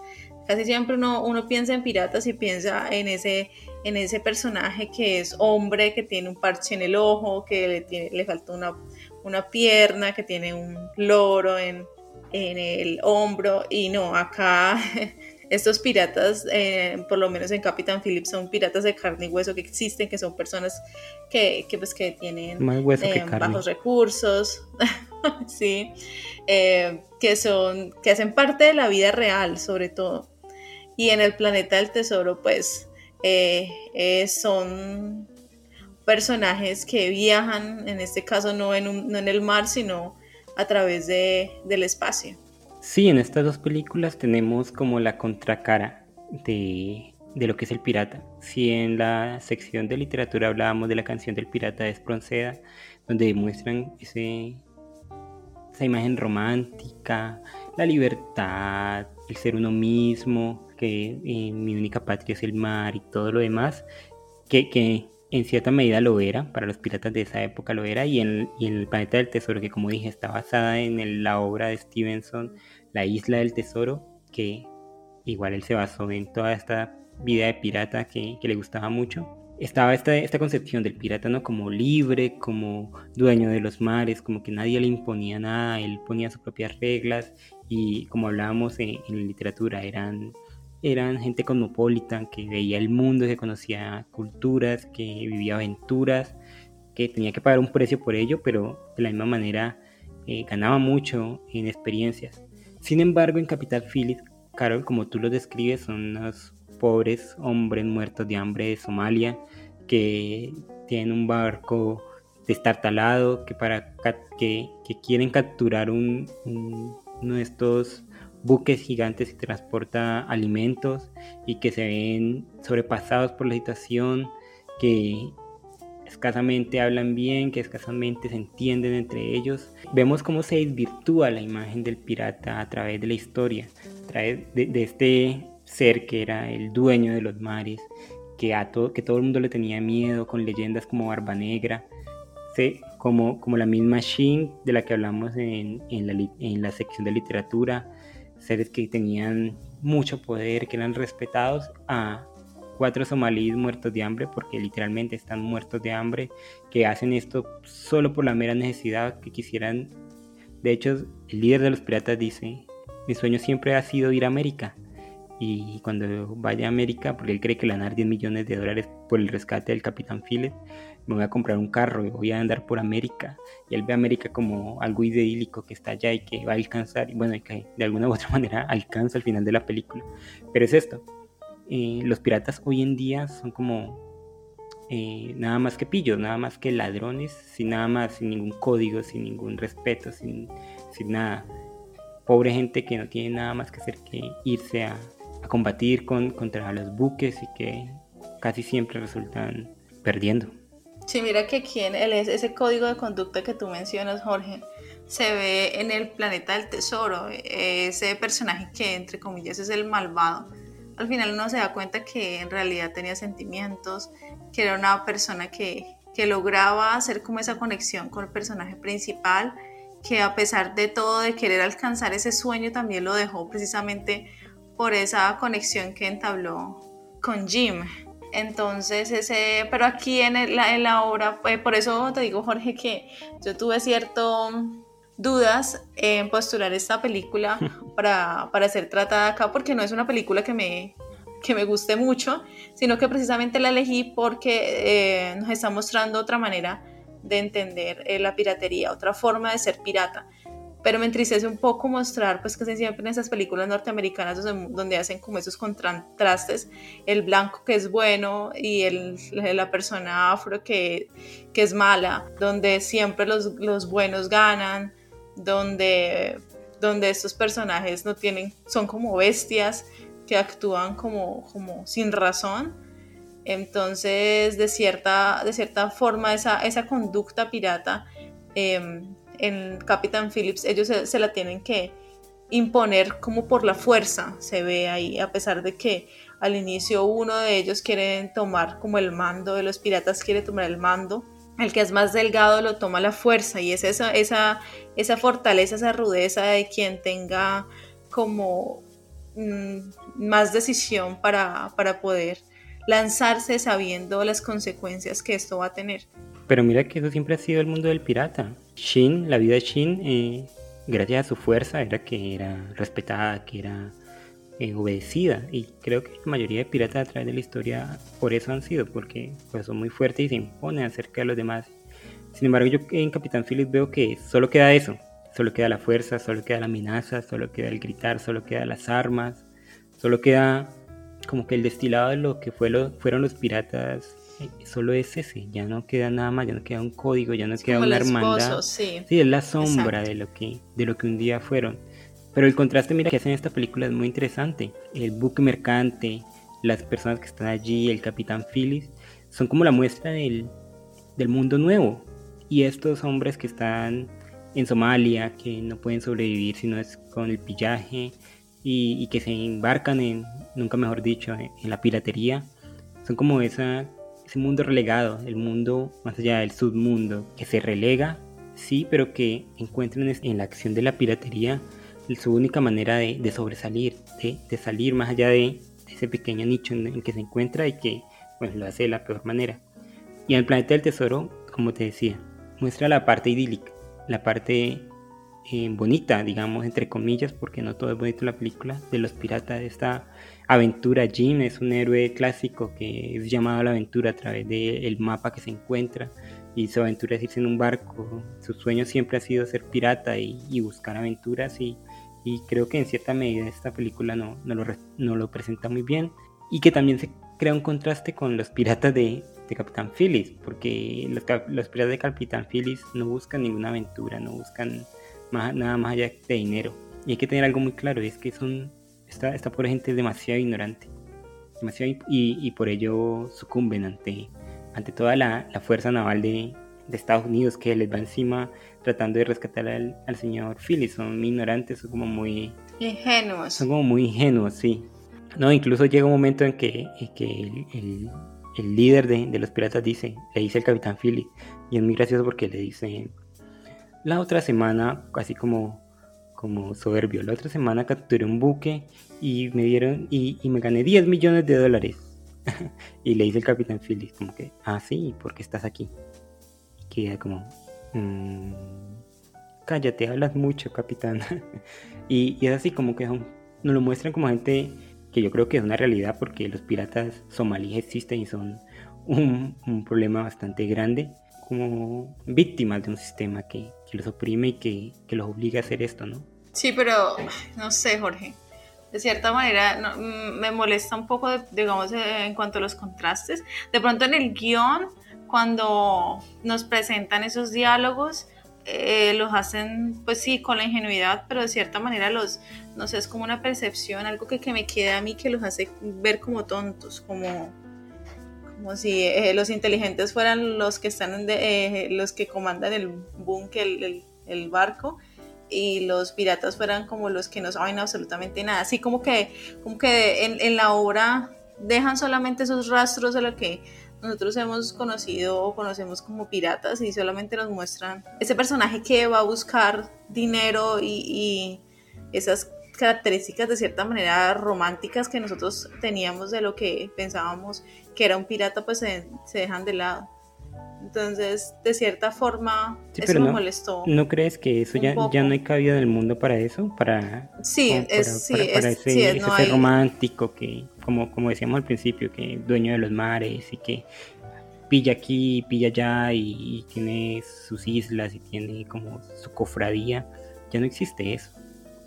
Casi siempre uno, uno piensa en piratas y piensa en ese en ese personaje que es hombre, que tiene un parche en el ojo, que le, tiene, le falta una, una pierna, que tiene un loro en, en el hombro. Y no, acá estos piratas, eh, por lo menos en Capitán Phillips, son piratas de carne y hueso que existen, que son personas que, que pues, que tienen eh, bajos recursos, sí, eh, que, son, que hacen parte de la vida real, sobre todo. Y en el planeta del tesoro, pues, son personajes que viajan, en este caso no en, no en el mar, sino a través de, del espacio. Sí, en estas dos películas tenemos como la contracara de, lo que es el pirata. Si en la sección de literatura hablábamos de la canción del pirata de Espronceda, donde demuestran ese, esa imagen romántica, la libertad, el ser uno mismo, que eh, mi única patria es el mar y todo lo demás, que, que en cierta medida lo era, para los piratas de esa época lo era, y en, el planeta del tesoro, que como dije está basada en la obra de Stevenson, La isla del tesoro, que igual él se basó en toda esta vida de pirata que, le gustaba mucho. Estaba esta, esta concepción del pirata ¿no? como libre, como dueño de los mares, como que nadie le imponía nada, él ponía sus propias reglas y como hablábamos en, en literatura, eran eran gente cosmopolita que veía el mundo, que conocía culturas, que vivía aventuras, que tenía que pagar un precio por ello, pero de la misma manera eh, ganaba mucho en experiencias. Sin embargo, en Capital Phillips, Carol, como tú lo describes, son unos pobres hombres muertos de hambre de Somalia que tienen un barco destartalado, que, para, que, quieren capturar un, uno de estos buques gigantes y transporta alimentos y que se ven sobrepasados por la situación, que escasamente hablan bien, que escasamente se entienden entre ellos. Vemos cómo se desvirtúa la imagen del pirata a través de la historia, a través de, este ser que era el dueño de los mares, que, a todo, que todo el mundo le tenía miedo, con leyendas como Barba Negra, como, como la misma Shin de la que hablamos en, en, la, en la sección de literatura, seres que tenían mucho poder, que eran respetados, a cuatro somalíes muertos de hambre, porque literalmente están muertos de hambre, que hacen esto solo por la mera necesidad, que quisieran... De hecho, el líder de los piratas dice, mi sueño siempre ha sido ir a América. Y cuando vaya a América, porque él cree que dar 10 millones de dólares por el rescate del Capitán Phillips, me voy a comprar un carro y voy a andar por América. Y él ve a América como algo idílico que está allá y que va a alcanzar, y bueno, y que de alguna u otra manera alcanza al final de la película. Pero es esto, eh, los piratas hoy en día son como eh, nada más que pillos, nada más que ladrones, sin nada más, sin ningún código, sin ningún respeto, sin, sin nada. Pobre gente que no tiene nada más que hacer que irse a, a combatir con, contra los buques y que casi siempre resultan perdiendo. Sí, mira que aquí en ese código de conducta que tú mencionas, Jorge, se ve en el planeta del tesoro, ese personaje que entre comillas es el malvado. Al final uno se da cuenta que en realidad tenía sentimientos, que era una persona que, que lograba hacer como esa conexión con el personaje principal, que a pesar de todo, de querer alcanzar ese sueño, también lo dejó precisamente por esa conexión que entabló con Jim. Entonces, ese, pero aquí en, la, en la obra, eh, por eso te digo, Jorge, que yo tuve cierto dudas en postular esta película para, para ser tratada acá, porque no es una película que me, que me guste mucho, sino que precisamente la elegí porque eh, nos está mostrando otra manera de entender eh, la piratería, otra forma de ser pirata pero me entristece un poco mostrar pues que siempre en esas películas norteamericanas donde, hacen como esos contrastes, el blanco que es bueno y el, la persona afro que, que es mala, donde siempre los, los buenos ganan, donde, donde estos personajes no tienen, son como bestias que actúan como, como sin razón. Entonces, de cierta, de cierta forma, esa, esa conducta pirata eh, en Capitán Phillips, ellos se, la tienen que imponer como por la fuerza, se ve ahí, a pesar de que al inicio uno de ellos quiere tomar como el mando, de los piratas quiere tomar el mando, el que es más delgado lo toma la fuerza y es esa, esa, esa fortaleza, esa rudeza de quien tenga como mm, más decisión para, para poder lanzarse sabiendo las consecuencias que esto va a tener. Pero mira que eso siempre ha sido el mundo del pirata. Shin, la vida de Shin, eh, gracias a su fuerza, era que era respetada, que era eh, obedecida. Y creo que la mayoría de piratas a través de la historia por eso han sido, porque pues, son muy fuertes y se imponen acerca de los demás. Sin embargo, yo en Capitán Phillips veo que solo queda eso. Solo queda la fuerza, solo queda la amenaza, solo queda el gritar, solo queda las armas, solo queda como que el destilado de lo que fueron los piratas solo es ese, ya no queda nada más, ya no queda un código, ya no queda una hermandad. sí. es la sombra de lo que de lo que un día fueron. Pero el contraste, mira, que hacen esta película es muy interesante. El buque mercante, las personas que están allí, el capitán Phillips, son como la muestra del, del mundo nuevo. Y estos hombres que están en Somalia, que no pueden sobrevivir si no es con el pillaje, y, que se embarcan en, nunca mejor dicho, en, la piratería, son como esa, mundo relegado, el mundo más allá del submundo, que se relega, sí, pero que encuentran en la acción de la piratería su única manera de, sobresalir, de, salir más allá de, ese pequeño nicho en el que se encuentra y que bueno, lo hace de la peor manera. Y en el planeta del tesoro, como te decía, muestra la parte idílica, la parte eh, bonita, digamos, entre comillas, porque no todo es bonito en la película, de los piratas, de esta aventura. Jim es un héroe clásico que es llamado a la aventura a través del mapa que se encuentra y su aventura es irse en un barco. Su sueño siempre ha sido ser pirata y, buscar aventuras y, creo que en cierta medida esta película no, lo, presenta muy bien y que también se crea un contraste con los piratas de, de Capitán Phillips, porque los, piratas de Capitán Phillips no buscan ninguna aventura, no buscan nada más allá de dinero. Y hay que tener algo muy claro, es que son, esta, esta pobre gente es demasiado ignorante, demasiado y, y por ello sucumben ante, ante toda la, la fuerza naval de, de, Estados Unidos que les va encima tratando de rescatar al, al señor Phillips. Son muy ignorantes, son como muy... Ingenuos. Son como muy ingenuos, sí. No, incluso llega un momento en que, que el, el, líder de, de, los piratas dice, le dice al capitán Phillips, y es muy gracioso porque le dice, la otra semana, casi como, como soberbio, la otra semana capturé un buque y me dieron y, me gané 10 millones de dólares. y le dice el capitán Phillips como que, ah, sí, ¿por qué estás aquí? Y queda como, mmm, cállate, hablas mucho, capitán. y, es así como que nos lo muestran como gente que yo creo que es una realidad porque los piratas somalíes existen y son un problema bastante grande como víctimas de un sistema que, que los oprime y que, que, los obliga a hacer esto, ¿no? Sí, pero no sé, Jorge. De cierta manera mm, me molesta un poco, digamos, eh, en cuanto a los contrastes. De pronto en el guion, cuando nos presentan esos diálogos, eh, los hacen, pues sí, con la ingenuidad, pero de cierta manera los, no sé, es como una percepción, algo que, que me queda a mí que los hace ver como tontos, como como si eh, los inteligentes fueran los que están eh, los que comandan el búnker, el, barco, y los piratas fueran como los que no saben absolutamente nada. Así como que, como que en, la obra dejan solamente esos rastros de lo que nosotros hemos conocido o conocemos como piratas y solamente nos muestran ese personaje que va a buscar dinero y, y esas características de cierta manera románticas que nosotros teníamos de lo que pensábamos que era un pirata, pues se, dejan de lado. Entonces, de cierta forma, eso me molestó. ¿No crees que eso ya, ya no hay cabida en el mundo para eso? Para, sí, es, sí, ese, romántico que, como, como decíamos al principio, que dueño de los mares y que pilla aquí, pilla allá y, tiene sus islas y tiene como su cofradía. Ya no existe eso.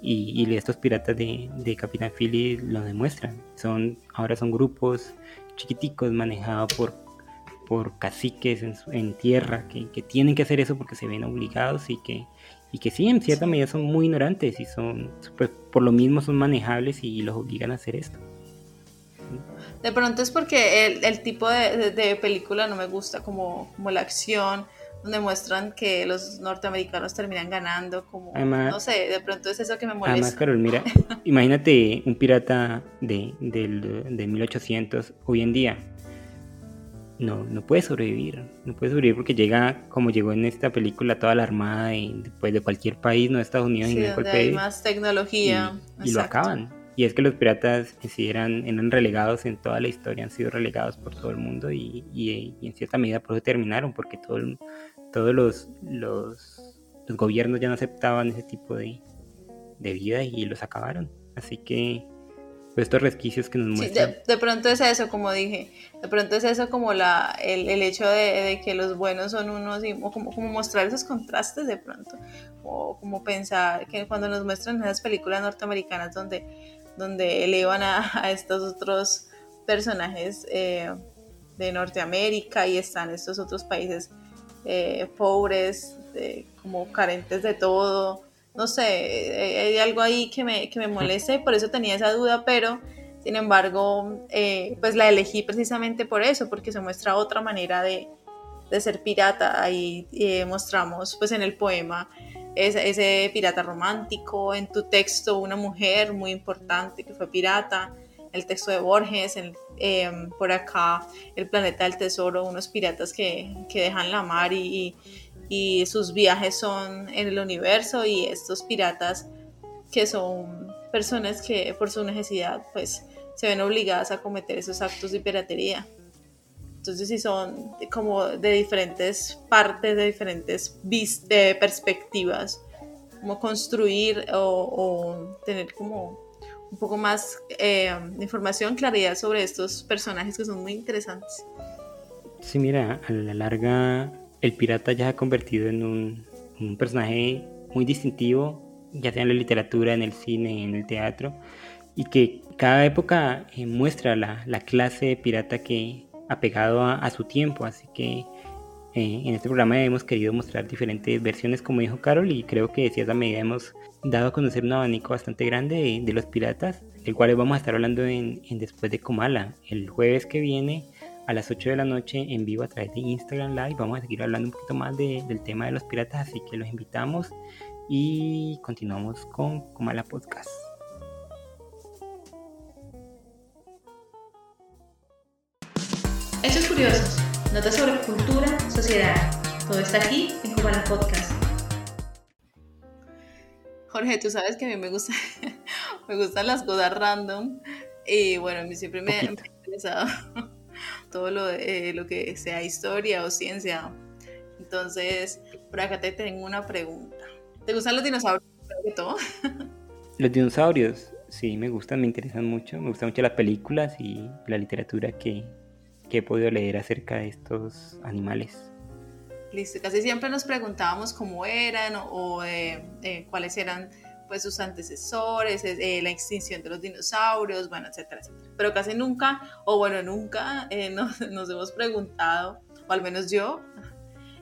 Y, y estos piratas de, de Capitán Philly lo demuestran. Son, ahora son grupos chiquiticos manejados por, por caciques en, tierra que, que, tienen que hacer eso porque se ven obligados y que, y que sí, en cierta medida son muy ignorantes y son, pues, por lo mismo son manejables y los obligan a hacer esto. De pronto es porque el, el tipo de, de, película no me gusta, como, como la acción, donde muestran que los norteamericanos terminan ganando, como, no sé, de pronto es eso que me molesta. Además, Carol, mira, imagínate un pirata de, de, 1800 hoy en día. No, no puede sobrevivir, no puede sobrevivir porque llega, como llegó en esta película, toda la armada de, pues, de cualquier país, no de Estados Unidos, sí, donde hay más tecnología. Y, lo acaban. y es que los piratas en sí eran, eran relegados en toda la historia, han sido relegados por todo el mundo y, y, en cierta medida por eso terminaron, porque todo todos los, los, los, gobiernos ya no aceptaban ese tipo de, de vida y los acabaron. Así que pues, estos resquicios que nos muestran. Sí, de, pronto es eso, como dije, de pronto es eso como la, el, el hecho de, de, que los buenos son unos, y, o como, como mostrar esos contrastes de pronto, o como pensar que cuando nos muestran esas películas norteamericanas donde, donde elevan a, a estos otros personajes eh, de Norteamérica y están estos otros países eh, pobres, como carentes de todo, no sé, eh, hay algo ahí que me, que me molesta y por eso tenía esa duda, pero sin embargo, eh, pues la elegí precisamente por eso, porque se muestra otra manera de, de ser pirata. Ahí eh, mostramos pues en el poema ese, ese, pirata romántico, en tu texto una mujer muy importante que fue pirata, el texto de Borges, em, por acá el planeta del tesoro, unos piratas que, que dejan la mar y, y sus viajes son en el universo y estos piratas que son personas que por su necesidad pues se ven obligadas a cometer esos actos de piratería. Entonces sí son como de diferentes partes, de diferentes de perspectivas, como construir o, tener como un poco más eh, información, claridad sobre estos personajes que son muy interesantes. Sí, mira, a la larga el pirata ya se ha convertido en un, personaje muy distintivo, ya sea en la literatura, en el cine, en el teatro, y que cada época eh, muestra la, clase de pirata que ha pegado a, su tiempo, así que eh, en este programa hemos querido mostrar diferentes versiones, como dijo Carol, y creo que de cierta medida hemos dado a conocer un abanico bastante grande de, los piratas, del cual vamos a estar hablando en, en Después de Comala, el jueves que viene a las 8 de la noche en vivo a través de Instagram Live. Vamos a seguir hablando un poquito más del tema de los piratas, así que los invitamos y continuamos con Comala Podcast. Hechos curiosos, notas sobre cultura, sociedad. Todo está aquí en Comala Podcast. Jorge, tú sabes que a mí me gusta, me gustan las cosas random y bueno, a mí siempre me, me ha interesado todo lo, eh, lo que sea historia o ciencia. Entonces, por acá te tengo una pregunta. ¿Te gustan los dinosaurios? todo? Los dinosaurios, sí, me gustan, me interesan mucho. Me gustan mucho las películas y la literatura que, que he podido leer acerca de estos animales. Listo, casi siempre nos preguntábamos cómo eran o, eh, eh, cuáles eran pues sus antecesores, eh, la extinción de los dinosaurios, bueno, etcétera, etcétera. Pero casi nunca, o bueno, nunca eh, nos, hemos preguntado, o al menos yo,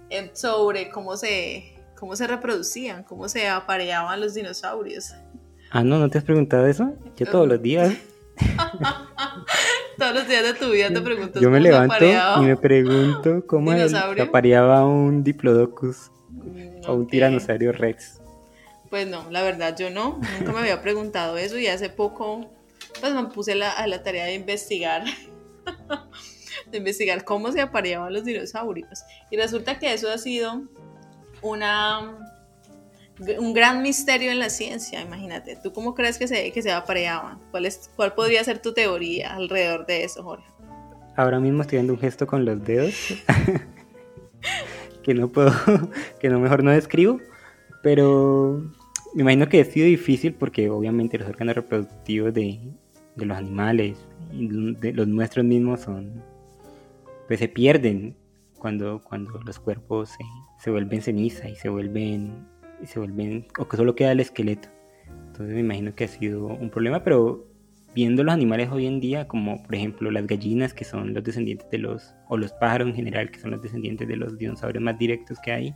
eh, sobre cómo se, cómo se reproducían, cómo se apareaban los dinosaurios. Ah, no, ¿no te has preguntado eso? Yo todos los días. todos los días de tu vida te preguntas Yo me levanto y me pregunto cómo se apareaba un Diplodocus o un Tiranosaurio Rex. Pues no, la verdad yo no, nunca me había preguntado eso y hace poco pues me puse a la tarea de investigar, de investigar cómo se apareaban los dinosaurios. Y resulta que eso ha sido una, un gran misterio en la ciencia, imagínate. ¿Tú cómo crees que se, que se apareaban? ¿Cuál, es, ¿Cuál podría ser tu teoría alrededor de eso, Jorge? Ahora mismo estoy dando un gesto con los dedos que no puedo, que no mejor no describo, pero me imagino que ha sido difícil porque obviamente los órganos reproductivos de, los animales de los nuestros mismos son pues se pierden cuando, cuando los cuerpos se, vuelven ceniza y se vuelven y se vuelven o que solo queda el esqueleto entonces me imagino que ha sido un problema pero viendo los animales hoy en día como por ejemplo las gallinas que son los descendientes de los o los pájaros en general que son los descendientes de los dinosaurios más directos que hay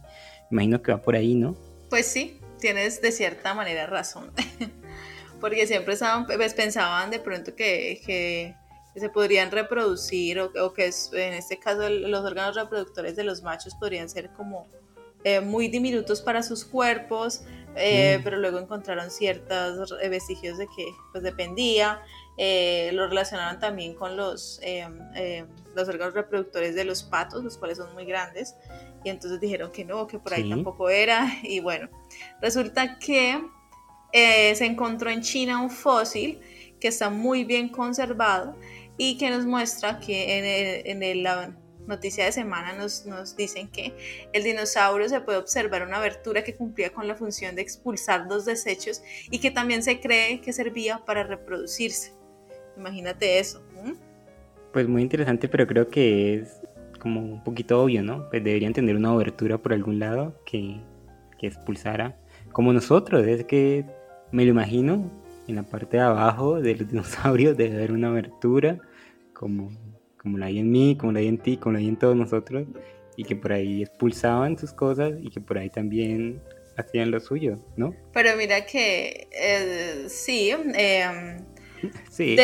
imagino que va por ahí no pues sí tienes de cierta manera razón. Porque siempre estaban, pues, pensaban de pronto que, que, se podrían reproducir o, que en este caso los órganos reproductores de los machos podrían ser como eh, muy diminutos para sus cuerpos, eh, mm. pero luego encontraron ciertos vestigios de que pues dependía. Eh, lo relacionaron también con los, los órganos reproductores de los patos, los cuales son muy grandes y entonces dijeron que no, que por ahí tampoco era y bueno, resulta que eh, se encontró en China un fósil que está muy bien conservado y que nos muestra que en, el, la noticia de semana nos, nos, dicen que el dinosaurio se puede observar una abertura que cumplía con la función de expulsar los desechos y que también se cree que servía para reproducirse. Imagínate eso. Pues muy interesante, pero creo que es como un poquito obvio, ¿no? Pues deberían tener una abertura por algún lado que, que expulsara, como nosotros, es que me lo imagino, en la parte de abajo de los dinosaurios debe haber una abertura, como, como la hay en mí, como la hay en ti, como la hay en todos nosotros, y que por ahí expulsaban sus cosas y que por ahí también hacían lo suyo, ¿no? Pero mira que eh, sí, eh, sí.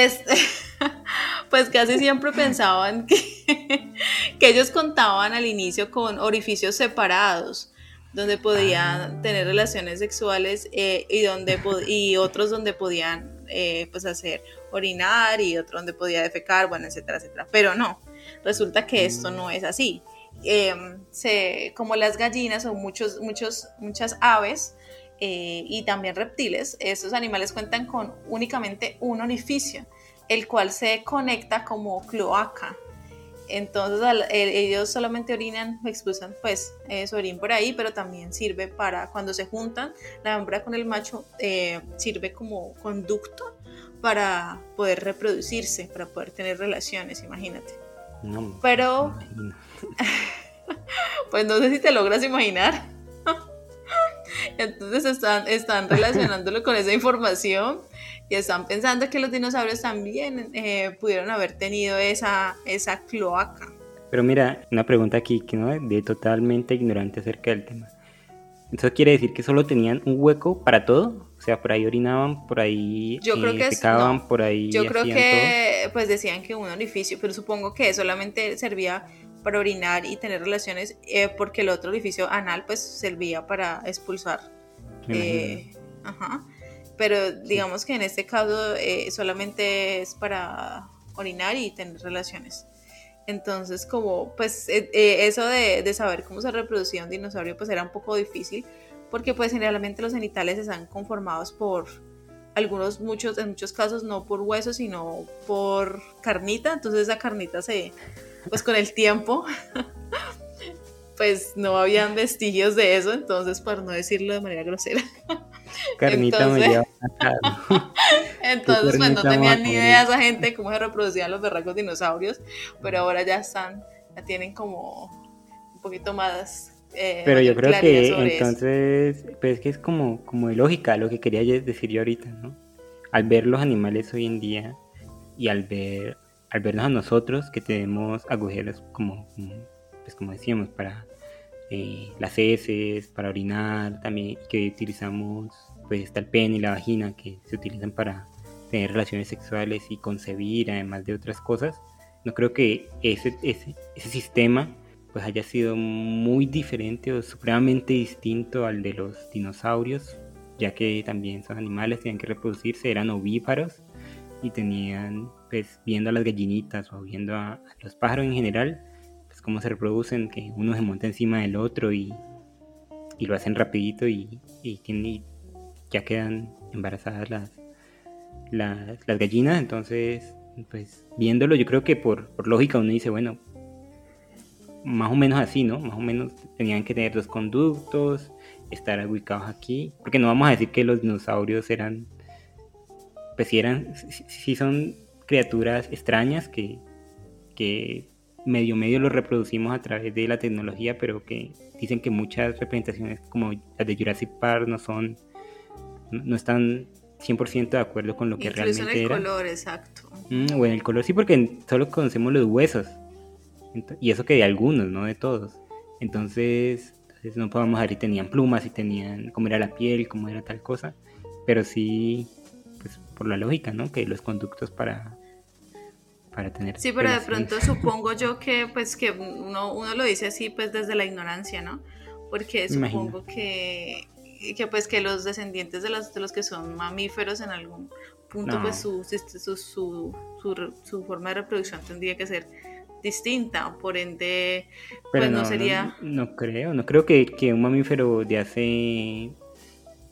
pues casi siempre pensaban que, que ellos contaban al inicio con orificios separados donde podían ah. tener relaciones sexuales eh, y, donde, y otros donde podían eh, pues hacer orinar y otros donde podía defecar, bueno, etcétera, etcétera. Pero no, resulta que esto no es así. Em, se, como las gallinas o muchos, muchos, muchas aves eh, y también reptiles, estos animales cuentan con únicamente un orificio, el cual se conecta como cloaca entonces ellos solamente orinan, expulsan pues eh, su orín por ahí, pero también sirve para cuando se juntan, la hembra con el macho eh, sirve como conducto para poder reproducirse, para poder tener relaciones, imagínate. pero, pues no sé si te logras imaginar. Entonces están, están relacionándolo con esa información y están pensando que los dinosaurios también eh, pudieron haber tenido esa, esa cloaca. Pero mira, una pregunta aquí que no de totalmente ignorante acerca del tema. ¿Eso quiere decir que solo tenían un hueco para todo? O sea, por ahí orinaban, por ahí Yo creo eh, que por ahí Yo creo que pues decían que un orificio, pero supongo que solamente servía para orinar y tener relaciones, eh, porque el otro orificio anal pues servía para expulsar. ajá pero digamos que en este caso eh, solamente es para orinar y tener relaciones. Entonces, como, pues, eh, eh, eso de, saber cómo se reproducía un dinosaurio, pues era un poco difícil, porque pues generalmente los genitales están conformados por algunos, muchos, en muchos casos no por huesos, sino por carnita, entonces esa carnita se, pues con el tiempo, pues no habían vestigios de eso, entonces, para no decirlo de manera grosera, Carnita me lleva Entonces, pues no tenían ni idea esa gente cómo se reproducían los berracos dinosaurios, pero ahora ya están, ya tienen como un poquito más. Eh, pero yo creo que entonces, pues es que es como, como de lógica lo que quería decir yo ahorita, ¿no? Al ver los animales hoy en día y al ver al vernos a nosotros que tenemos agujeros como, pues como decíamos para eh, las heces, para orinar, también que utilizamos, pues está el pene y la vagina que se utilizan para tener relaciones sexuales y concebir, además de otras cosas. No creo que ese, ese, ese sistema pues haya sido muy diferente o supremamente distinto al de los dinosaurios, ya que también son animales, tenían que reproducirse, eran ovíparos y tenían, pues viendo a las gallinitas o viendo a los pájaros en general, cómo se reproducen, que uno se monta encima del otro y, y lo hacen rapidito y, y, ya quedan embarazadas las, las, las, gallinas. Entonces, pues viéndolo, yo creo que por, por lógica uno dice, bueno, más o menos así, ¿no? Más o menos tenían que tener dos conductos, estar ubicados aquí, porque no vamos a decir que los dinosaurios eran, pues si eran, si, son criaturas extrañas que, que medio medio lo reproducimos a través de la tecnología, pero que dicen que muchas representaciones como las de Jurassic Park no son, no, están 100% de acuerdo con lo que realmente era. en el color, exacto. Mm, bueno, el color sí, porque solo conocemos los huesos. Y eso que de algunos, no de todos. Entonces, entonces no podemos ver si tenían plumas, y tenían cómo era la piel, cómo era tal cosa. Pero sí, pues por la lógica, ¿no? Que los conductos para tener sí pero de pronto supongo yo que pues que uno, uno lo dice así pues desde la ignorancia no porque supongo que que pues que los descendientes de los de los que son mamíferos en algún punto pues su su, su, su, forma de reproducción tendría que ser distinta por ende pues no, sería no, creo no creo que, que un mamífero de hace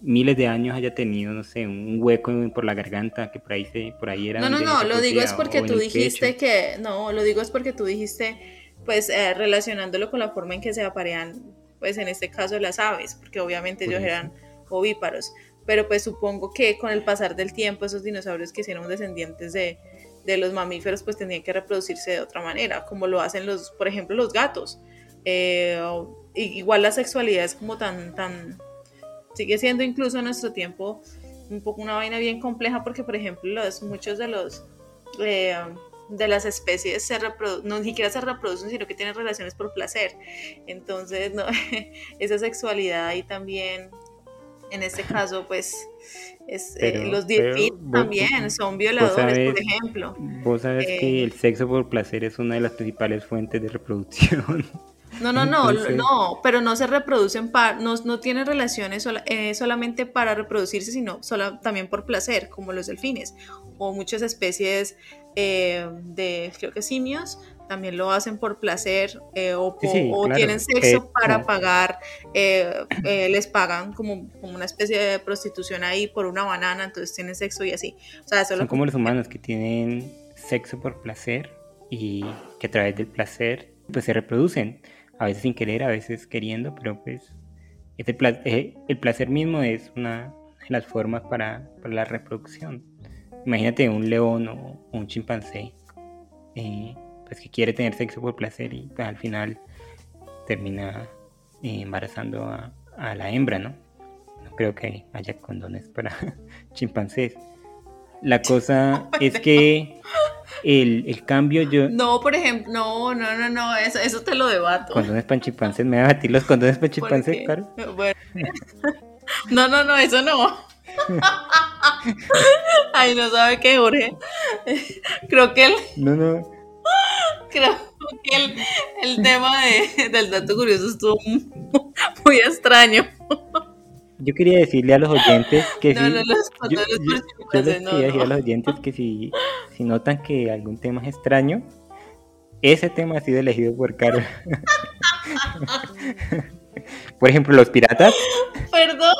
miles de años haya tenido, no sé, un hueco por la garganta que por ahí se, por ahí era. No, no, no, lo digo es porque tú dijiste que, no, lo digo es porque tú dijiste, pues eh, relacionándolo con la forma en que se aparean, pues en este caso las aves, porque obviamente ellos eran ovíparos, pero pues supongo que con el pasar del tiempo esos dinosaurios que eran descendientes de, de los mamíferos pues tenían que reproducirse de otra manera, como lo hacen los, por ejemplo, los gatos. Eh, igual la sexualidad es como tan, tan, sigue siendo incluso en nuestro tiempo un poco una vaina bien compleja porque, por ejemplo, los, muchos de los... Eh, de las especies se no ni siquiera se reproducen, sino que tienen relaciones por placer. Entonces, no, esa sexualidad ahí también, en este caso, pues, es, eh, los delfines también son violadores, por ejemplo. Vos sabes que eh, el sexo por placer es una de las principales fuentes de reproducción. No, no, no, no, pero no se reproducen, para, no, no tienen relaciones eh, solamente para reproducirse, sino solo, también por placer, como los delfines, o muchas especies eh, de, creo que simios, también lo hacen por placer eh, o, tienen sexo para pagar, les pagan como, como, una especie de prostitución ahí por una banana, entonces tienen sexo y así. Son como los humanos que tienen sexo por placer y que a través del placer pues se reproducen a veces sin querer, a veces queriendo, pero pues el, placer, el placer mismo es una de las formas para, la reproducción. Imagínate un león o un chimpancé eh, pues que quiere tener sexo por placer y pues, al final termina eh, embarazando a, a, la hembra, ¿no? No creo que haya condones para chimpancés. La cosa es que el, el, cambio yo... No, por ejemplo, no, no, no, no, eso, eso te lo debato. Condones panchipances, ¿me va a batir los condones panchipances, Caro? Bueno. No, no, no, eso no. Ay, no sabe qué, Jorge. Creo que el... No, no. Creo que el, el tema de, del dato curioso estuvo muy extraño. Yo quería decirle a los oyentes que si, yo, les quería decir a los oyentes que si, si notan que algún tema es extraño, ese tema ha sido elegido por Carol. por ejemplo, los piratas. Perdón.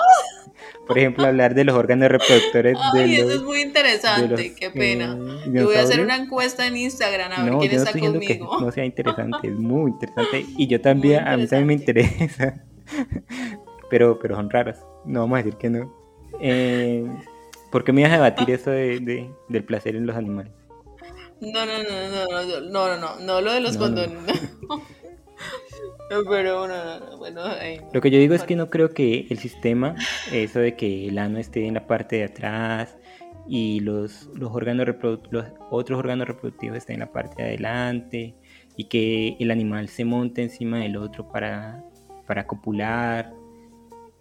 Por ejemplo, hablar de los órganos reproductores Ay, eso es muy interesante, qué pena. Yo voy a hacer una encuesta en Instagram a ver quién está conmigo. no sea interesante, es muy interesante. Y yo también, a mí también me interesa. Pero, pero son raras. No vamos a decir que no. Eh, ¿Por qué me ibas a debatir eso de, del placer en los animales? No, no, no, no, no, no, no, no, lo de los condones. No. pero no, no, bueno. Lo que yo digo es que no creo que el sistema, eso de que el ano esté en la parte de atrás y los, los órganos los otros órganos reproductivos estén en la parte de adelante y que el animal se monte encima del otro para, para copular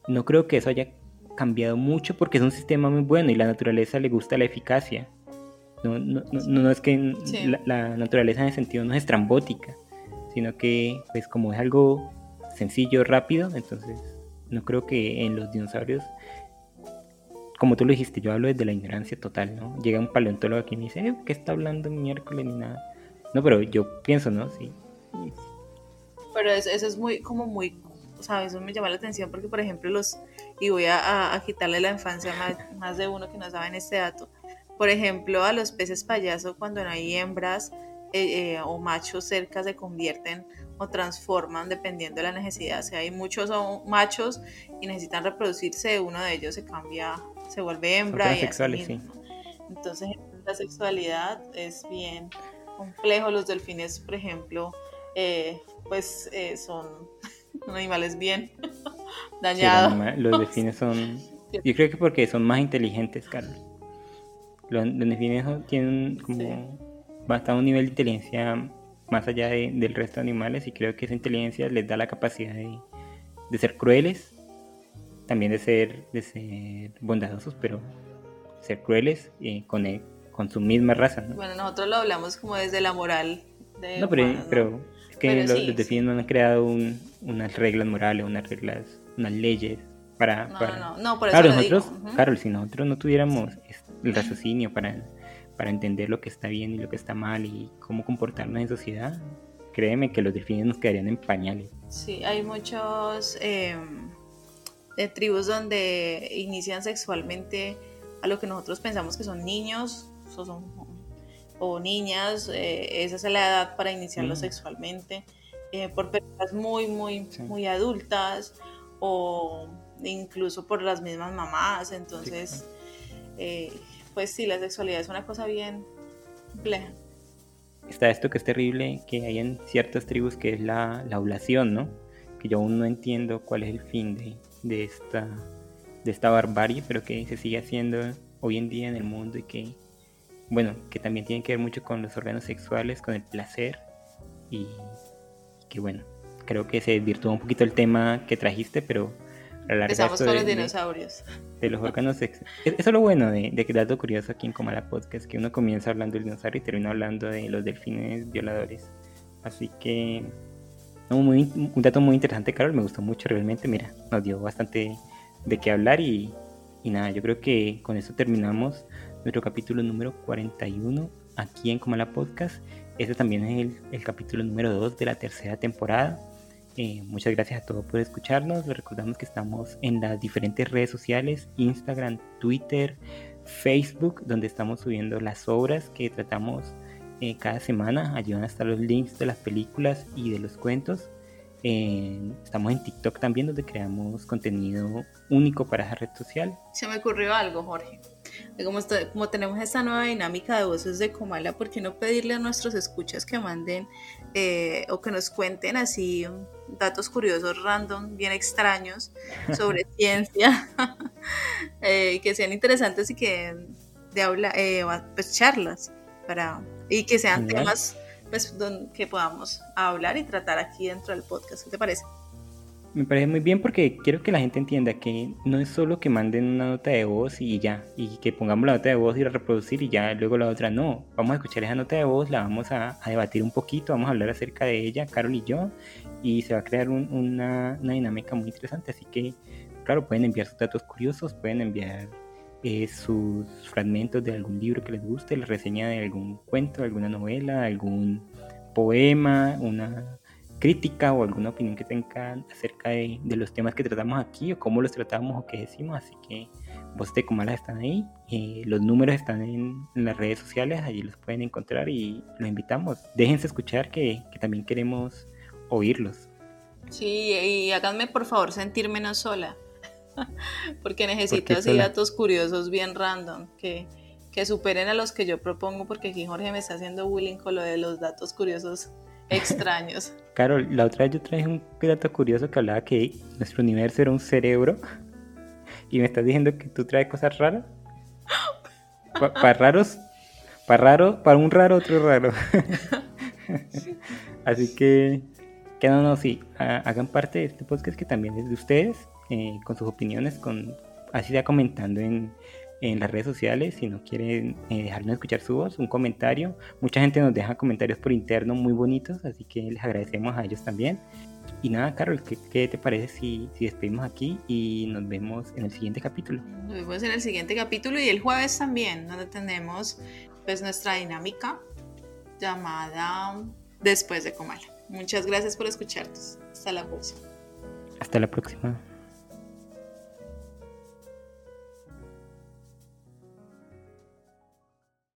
no creo que eso haya cambiado mucho porque es un sistema muy bueno y la naturaleza le gusta la eficacia. No, no, no, es que la, naturaleza en ese sentido no es estrambótica, sino que pues como es algo sencillo, rápido, entonces no creo que en los dinosaurios, como tú lo dijiste, yo hablo desde la ignorancia total, ¿no? Llega un paleontólogo aquí y me dice, eh, ¿qué está hablando miércoles ni nada? No, pero yo pienso, ¿no? Sí. Pero eso es muy, como muy sea, eso me llama la atención porque, por ejemplo, los, y voy a, quitarle la infancia más, más de uno que no saben este dato, por ejemplo, a los peces payaso cuando no hay hembras eh, eh, o machos cerca se convierten o transforman dependiendo de la necesidad. Si hay muchos machos y necesitan reproducirse, uno de ellos se cambia, se vuelve hembra. Y así Entonces la sexualidad es bien complejo. Los delfines, por ejemplo, eh, pues son un animal es bien dañado. los, delfines son. Yo creo que porque son más inteligentes, Carlos. Los, delfines tienen como. bastante un nivel de inteligencia más allá del resto de animales y creo que esa inteligencia les da la capacidad de, ser crueles, también de ser, de ser bondadosos, pero ser crueles con, con su misma raza. Bueno, nosotros lo hablamos como desde la moral. De no, pero que los, delfines no han creado unas reglas morales, unas reglas, unas leyes para... No, no, no, por eso claro, nosotros, Carol, si nosotros no tuviéramos el raciocinio para, para entender lo que está bien y lo que está mal y cómo comportarnos en sociedad, créeme que los delfines nos quedarían en pañales. Sí, hay muchos... Eh, de tribus donde inician sexualmente a lo que nosotros pensamos que son niños o, son, o niñas, eh, esa es la edad para iniciarlo sexualmente, eh, por personas muy, muy, muy adultas o incluso por las mismas mamás, entonces, eh, pues sí, la sexualidad es una cosa bien compleja. Está esto que es terrible, que hay en ciertas tribus, que es la, la ovulación, ¿no? Que yo aún no entiendo cuál es el fin de, de esta, de esta barbarie, pero que se sigue haciendo hoy en día en el mundo y que, bueno, que también tiene que ver mucho con los órganos sexuales, con el placer y, que, bueno, creo que se desvirtuó un poquito el tema que trajiste, pero Empezamos con los dinosaurios. De, los órganos sexuales. Eso es lo bueno de, de que dato curioso aquí en Comala Podcast, que uno comienza hablando del dinosaurio y termina hablando de los delfines violadores. Así que un dato muy interesante, Carol, me gustó mucho realmente. Mira, nos dio bastante de qué hablar y, nada, yo creo que con eso terminamos nuestro capítulo número 41 aquí en Comala Podcast. Este también es el, capítulo número 2 de la tercera temporada. Eh, muchas gracias a todos por escucharnos. Les recordamos que estamos en las diferentes redes sociales, Instagram, Twitter, Facebook, donde estamos subiendo las obras que tratamos eh, cada semana. Allí van a estar los links de las películas y de los cuentos. estamos en TikTok también, donde creamos contenido único para esa red social. Se me ocurrió algo, Jorge. Como, como tenemos esta nueva dinámica de voces de Comala, ¿por qué no pedirle a nuestros escuchas que manden eh, o que nos cuenten así datos curiosos, random, bien extraños sobre ciencia, eh, que sean interesantes y que de habla, pues charlas para y que sean temas pues, que podamos hablar y tratar aquí dentro del podcast. ¿Qué te parece? Me parece muy bien porque quiero que la gente entienda que no es solo que manden una nota de voz y ya, y que pongamos la nota de voz y la reproducir y ya luego la otra. No, vamos a escuchar esa nota de voz, la vamos a, debatir un poquito, vamos a hablar acerca de ella, Carol y yo, y se va a crear una, una dinámica muy interesante. Así que, claro, pueden enviar sus datos curiosos, pueden enviar eh, sus fragmentos de algún libro que les guste, la reseña de algún cuento, alguna novela, algún poema, una crítica o alguna opinión que tengan acerca de, los temas que tratamos aquí o cómo los tratamos o qué decimos. Así que vos de Comala están ahí, eh, los números están en, las redes sociales, allí los pueden encontrar y los invitamos. Déjense escuchar que, que también queremos oírlos. Sí, y háganme por favor sentir menos sola. porque necesito así datos curiosos bien random que, que superen a los que yo propongo, porque aquí Jorge me está haciendo bullying con lo de los datos curiosos extraños. Carol, la otra vez yo traje un dato curioso que hablaba que nuestro universo era un cerebro y me estás diciendo que tú traes cosas raras. Para raros, para raro, para un raro, otro raro. Así que, que no, no, sí, hagan parte de este podcast que también es de ustedes eh, con sus opiniones, con así ya comentando en, en las redes sociales si no quieren eh, dejarnos escuchar su voz, un comentario. Mucha gente nos deja comentarios por interno muy bonitos, así que les agradecemos a ellos también. Y nada, Carol, ¿qué, qué te parece si, si, despedimos aquí y nos vemos en el siguiente capítulo? Nos vemos en el siguiente capítulo y el jueves también, donde tenemos pues nuestra dinámica llamada Después de Comala. Muchas gracias por escucharnos. Hasta la próxima. Hasta la próxima.